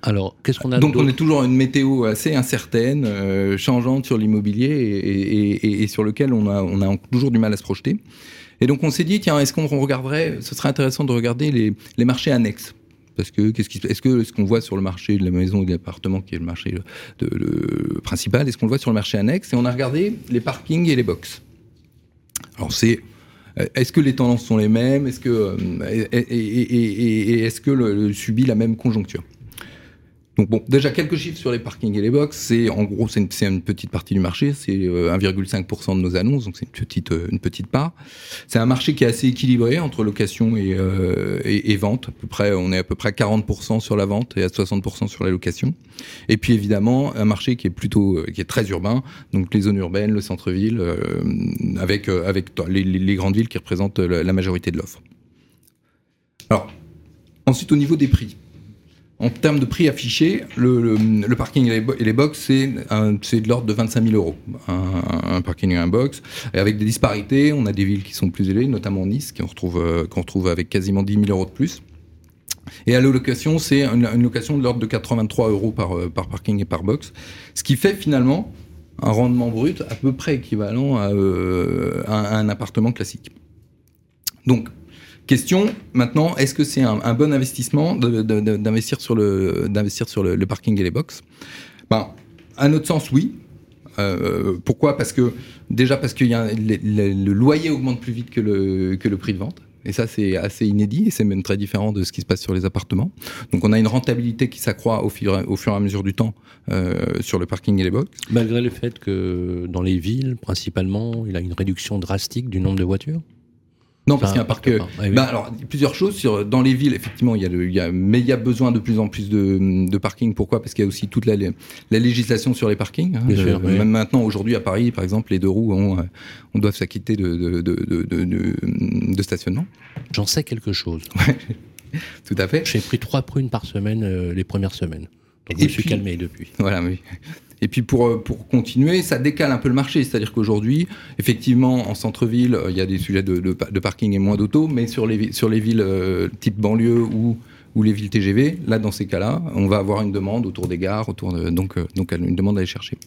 Alors, qu'est-ce qu'on a Donc, on est toujours une météo assez incertaine, euh, changeante sur l'immobilier et, sur lequel on a, on a toujours du mal à se projeter. Et donc, on s'est dit, tiens, est-ce qu'on regarderait, ce serait intéressant de regarder les, les marchés annexes parce que qu'est-ce qui, est-ce que ce qu'on voit sur le marché de la maison et de l'appartement, qui est le marché de, le principal, est-ce qu'on le voit sur le marché annexe? Et on a regardé les parkings et les box. Alors c'est est-ce que les tendances sont les mêmes? Est-ce que et, est-ce que le, subit la même conjoncture? Donc bon, déjà quelques chiffres sur les parkings et les box. C'est en gros, c'est une, petite partie du marché, c'est 1,5% euh, de nos annonces, donc c'est une petite, euh, une petite part. C'est un marché qui est assez équilibré entre location et, euh, vente. À peu près, on est à peu près 40% sur la vente et à 60% sur la location. Et puis évidemment, un marché qui est plutôt, qui est très urbain, donc les zones urbaines, le centre-ville, avec avec les, les, grandes villes qui représentent la majorité de l'offre. Alors, ensuite au niveau des prix. En termes de prix affiché, le, parking et les, box, c'est de l'ordre de 25 000 euros. Un, parking et un box. Et avec des disparités, on a des villes qui sont plus élevées, notamment Nice, qu'on retrouve, retrouve avec quasiment 10 000 euros de plus. Et à la location, c'est une, location de l'ordre de 83 euros par, par parking et par box. Ce qui fait finalement un rendement brut à peu près équivalent à, euh, à un appartement classique. Donc, Question maintenant, est-ce que c'est un, bon investissement d'investir sur, le, parking et les box ben, À notre sens, oui. Euh, pourquoi? Parce que déjà parce que y a, le, loyer augmente plus vite que le, prix de vente. Et ça, c'est assez inédit et c'est même très différent de ce qui se passe sur les appartements. Donc, on a une rentabilité qui s'accroît au fur, au fur et à mesure du temps euh, sur le parking et les box. Malgré le fait que dans les villes, principalement, il y a une réduction drastique du nombre de voitures? Non, parce qu'il y a un parc. bah, alors, plusieurs choses sur dans les villes. Effectivement, il y a, il y a mais il y a besoin de plus en plus de, de parking. Pourquoi? Parce qu'il y a aussi toute la, la législation sur les parkings. Hein, sûr, Même maintenant, aujourd'hui, à Paris, par exemple, les deux roues, on, on doit s'acquitter de, de, stationnement. J'en sais quelque chose. (laughs) Tout à fait. J'ai pris trois prunes par semaine euh, les premières semaines. Donc, je me suis calmé depuis. (laughs) Voilà, oui. Et puis pour, euh, pour continuer, ça décale un peu le marché. C'est-à-dire qu'aujourd'hui, effectivement, en centre-ville, euh, il y a des sujets de, de, de parking et moins d'auto, mais sur les, sur les villes euh, type banlieue ou, ou les villes TGV, là, dans ces cas-là, on va avoir une demande autour des gares, autour de, donc, donc une demande à aller chercher.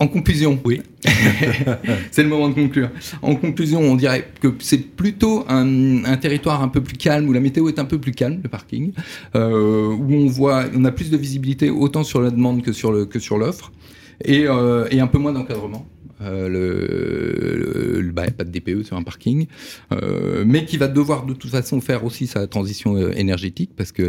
En conclusion, oui, (laughs) c'est le moment de conclure. En conclusion, on dirait que c'est plutôt un, territoire un peu plus calme, où la météo est un peu plus calme, le parking, euh, où on voit, on a plus de visibilité autant sur la demande que sur le que sur l'offre, et, euh, et un peu moins d'encadrement. Euh, le, le bah, pas de DPE sur un parking, euh, mais qui va devoir de toute façon faire aussi sa transition euh, énergétique parce que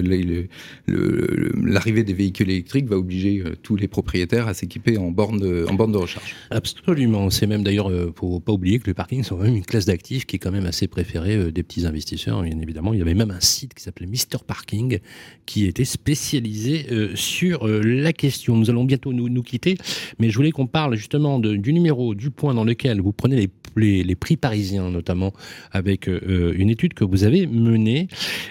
l'arrivée des véhicules électriques va obliger tous les propriétaires à s'équiper en borne de, recharge. Absolument, c'est même d'ailleurs faut pas oublier que les parkings sont quand même une classe d'actifs qui est quand même assez préférée des petits investisseurs. Bien évidemment, il y avait même un site qui s'appelait Mister Parking qui était spécialisé sur la question. Nous allons bientôt nous, quitter, mais je voulais qu'on parle justement du numéro du point dans lequel vous prenez les, prix parisiens, notamment avec euh, une étude que vous avez menée.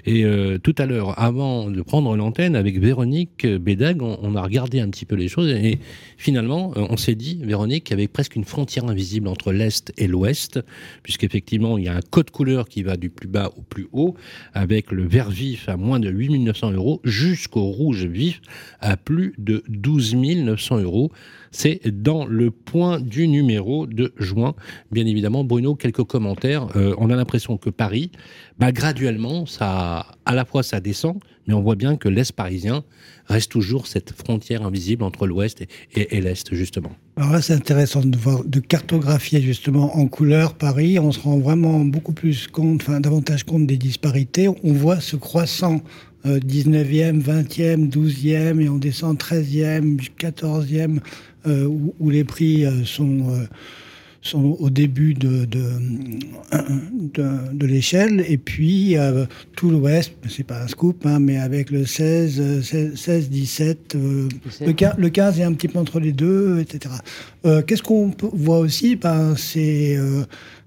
Et euh, tout à l'heure, avant de prendre l'antenne, avec Véronique Bédag, on, a regardé un petit peu les choses et finalement, euh, on s'est dit, Véronique, qu'il y avait presque une frontière invisible entre l'Est et l'Ouest, puisqu'effectivement, il y a un code couleur qui va du plus bas au plus haut, avec le vert vif à moins de 8 900 euros jusqu'au rouge vif à plus de 12 900 euros. C'est dans le point du numéro de juin. Bien évidemment, Bruno, quelques commentaires. Euh, on a l'impression que Paris, bah, graduellement, ça, à la fois ça descend, mais on voit bien que l'Est parisien reste toujours cette frontière invisible entre l'Ouest et, l'Est, justement. Alors là, c'est intéressant de cartographier justement en couleur Paris. On se rend vraiment beaucoup plus compte, enfin davantage compte des disparités. On voit ce croissant 19e, 20e, 12e et on descend 13e, 14e euh, où, les prix euh, sont euh, sont au début de, de, de, l'échelle, et puis tout l'ouest, c'est pas un scoop, hein, mais avec le 16, 16, 17, le, 15 est un petit peu entre les deux, etc. Qu'est-ce qu'on voit aussi ben, c'est,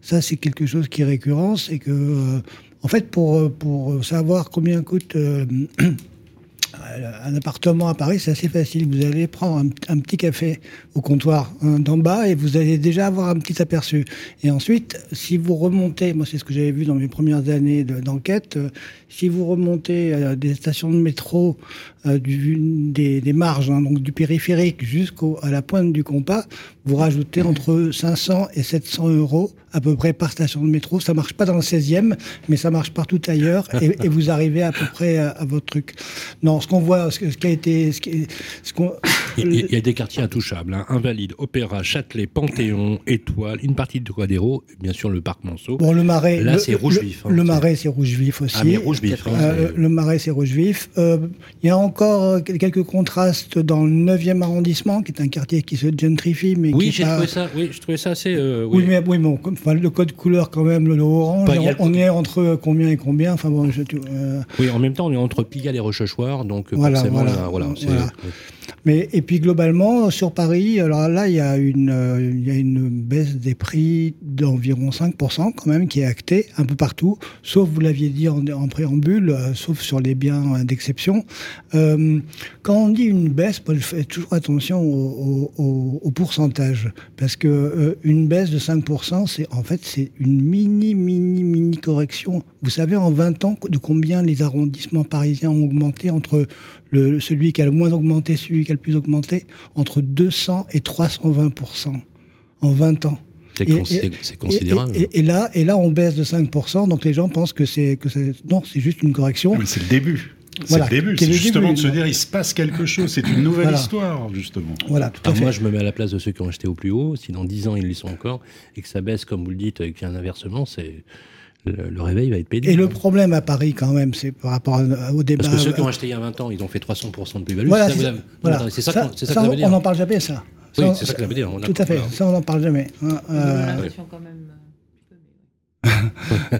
Ça, c'est quelque chose qui est récurrent, c'est que, en fait, pour, pour savoir combien coûte un appartement à Paris, c'est assez facile. Vous allez prendre un, petit café au comptoir hein, d'en bas et vous allez déjà avoir un petit aperçu. Et ensuite, si vous remontez, moi c'est ce que j'avais vu dans mes premières années d'enquête, euh, si vous remontez euh, des stations de métro, euh, des, marges, hein, donc du périphérique jusqu'à la pointe du compas, vous rajoutez entre 500 et 700 euros à peu près par station de métro. Ça marche pas dans le 16e, mais ça marche partout ailleurs et, et vous arrivez à peu près à, à votre truc. Non, ce qu'on voit, ce, ce qui a été, ce, ce qu'on Il y, a- il y a des quartiers intouchables, hein. Invalides, Opéra, Châtelet, Panthéon, Étoile, une partie de Trocadéro, bien sûr le parc Monceau. Bon, le marais. Là, c'est rouge vif, hein, le marais, c'est rouge vif aussi. Ah, mais rouge vif, hein, Euh, le marais, c'est rouge vif. Euh, Il y a encore euh, quelques contrastes dans le 9e arrondissement, qui est un quartier qui se gentrifie, mais Oui, j'ai pas- trouvé ça, oui, je trouvais ça assez. euh, Oui, oui. mais oui, bon, enfin, le code couleur quand même, le, orange, Bah, on, on est entre combien et combien. Enfin bon, je- euh, Oui, en même temps, on est entre Pigalle et Rochechouart, donc euh, Voilà, forcément, voilà, là, voilà, c'est- voilà. Mais et puis globalement sur Paris, alors là il y a une euh, il baisse des prix d'environ 5% quand même qui est actée un peu partout, sauf vous l'aviez dit en, préambule, euh, sauf sur les biens euh, d'exception. Quand on dit une baisse, je fais toujours attention au, pourcentage parce que une baisse de 5%, c'est en fait c'est une mini mini mini correction. Vous savez en 20 ans de combien les arrondissements parisiens ont augmenté entre le, celui qui a le moins augmenté, celui qui a le plus augmenté, entre 200 et 320 en 20 ans. C'est considérable. Et, et- et là, et là, on baisse de 5% donc les gens pensent que c'est que c'est non, c'est juste une correction. Mais c'est le début. C'est Voilà, le début. c'est le justement début, de se dire, il se passe quelque chose. C'est une nouvelle Voilà. histoire, justement. Voilà, tout à Alors fait. moi, je me mets à la place de ceux qui ont acheté au plus haut. Si dans 10 ans, ils y sont encore, et que ça baisse, comme vous le dites, et qu'il y a un inversement, c'est le, le réveil va être pénible. Et le problème à Paris, quand même, c'est par rapport à- au débat. Parce que ceux qui ont acheté il y a 20 ans, ils ont fait 300% de plus-value. Voilà, C'est ça, voilà. Ça, Ça- ça ça, que ça veut dire. on n'en parle jamais, ça. Oui, c'est ça que ça veut dire. on a- Tout à fait. Ça, on n'en parle jamais. hein. Euh, Ouais. quand même.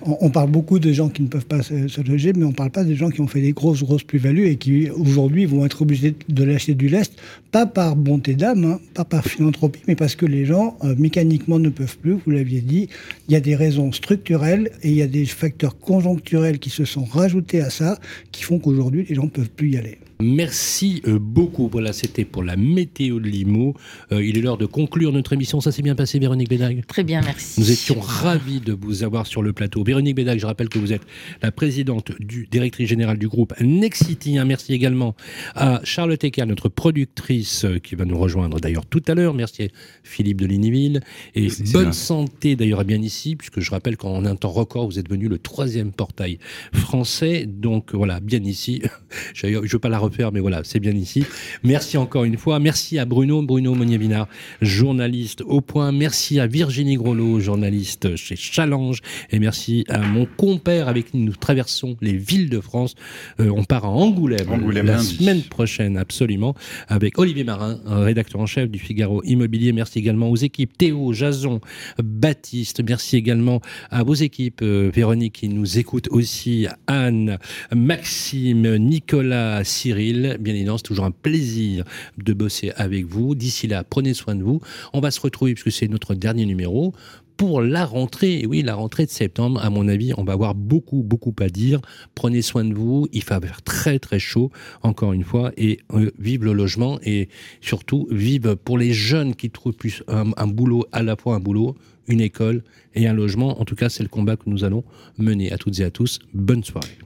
On, parle beaucoup de gens qui ne peuvent pas se, loger, mais on ne parle pas des gens qui ont fait des grosses, grosses plus-values et qui, aujourd'hui, vont être obligés de l'acheter du lest, pas par bonté d'âme, hein, pas par philanthropie, mais parce que les gens, euh, mécaniquement, ne peuvent plus, vous l'aviez dit. Il y a des raisons structurelles et il y a des facteurs conjoncturels qui se sont rajoutés à ça, qui font qu'aujourd'hui, les gens ne peuvent plus y aller. Merci euh, beaucoup. Voilà, c'était pour la météo de Limo. Euh, il est l'heure de conclure notre émission. Ça s'est bien passé, Véronique Bédag Très bien, merci. Nous étions ravis de vous avoir sur le plateau. Véronique Bédag, je rappelle que vous êtes la présidente du directrice générale du groupe Nexity. Un merci également à Charlotte Ecker, notre productrice, euh, qui va nous rejoindre d'ailleurs tout à l'heure. Merci à Philippe de Liniville. Et Merci, bonne santé d'ailleurs à bien ici, puisque je rappelle qu'en un temps record, vous êtes venu le troisième portail français. Donc voilà, bien ici. (laughs) Je ne veux pas la refaire, mais voilà, c'est bien ici. Merci encore une fois. Merci à Bruno, Bruno Monnier-Vinard, journaliste au point. Merci à Virginie Grolot, journaliste chez Challenge. Et merci à mon compère avec qui nous traversons les villes de France. Euh, on part à Angoulême, Angoulême la lundi. semaine prochaine, absolument, avec Olivier Marin, rédacteur en chef du Figaro Immobilier. Merci également aux équipes Théo, Jason, Baptiste. Merci également à vos équipes, euh, Véronique, qui nous écoute aussi, Anne, Maxime, Nicolas, Cyril. Bien évidemment, c'est toujours un plaisir de bosser avec vous. D'ici là, prenez soin de vous. On va se retrouver, puisque c'est notre dernier numéro, pour la rentrée. Oui, la rentrée de septembre, à mon avis, on va avoir beaucoup, beaucoup à dire. Prenez soin de vous. Il va faire très, très chaud, encore une fois. Et euh, vive le logement. Et surtout, vive pour les jeunes qui trouvent plus un boulot, à la fois un boulot, une école et un logement. En tout cas, c'est le combat que nous allons mener à toutes et à tous. Bonne soirée.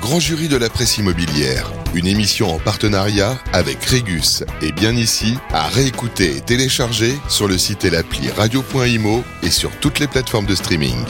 Grand jury de la presse immobilière, une émission en partenariat avec Régus et bien ici, à réécouter et télécharger sur le site et l'appli radio.imo et sur toutes les plateformes de streaming.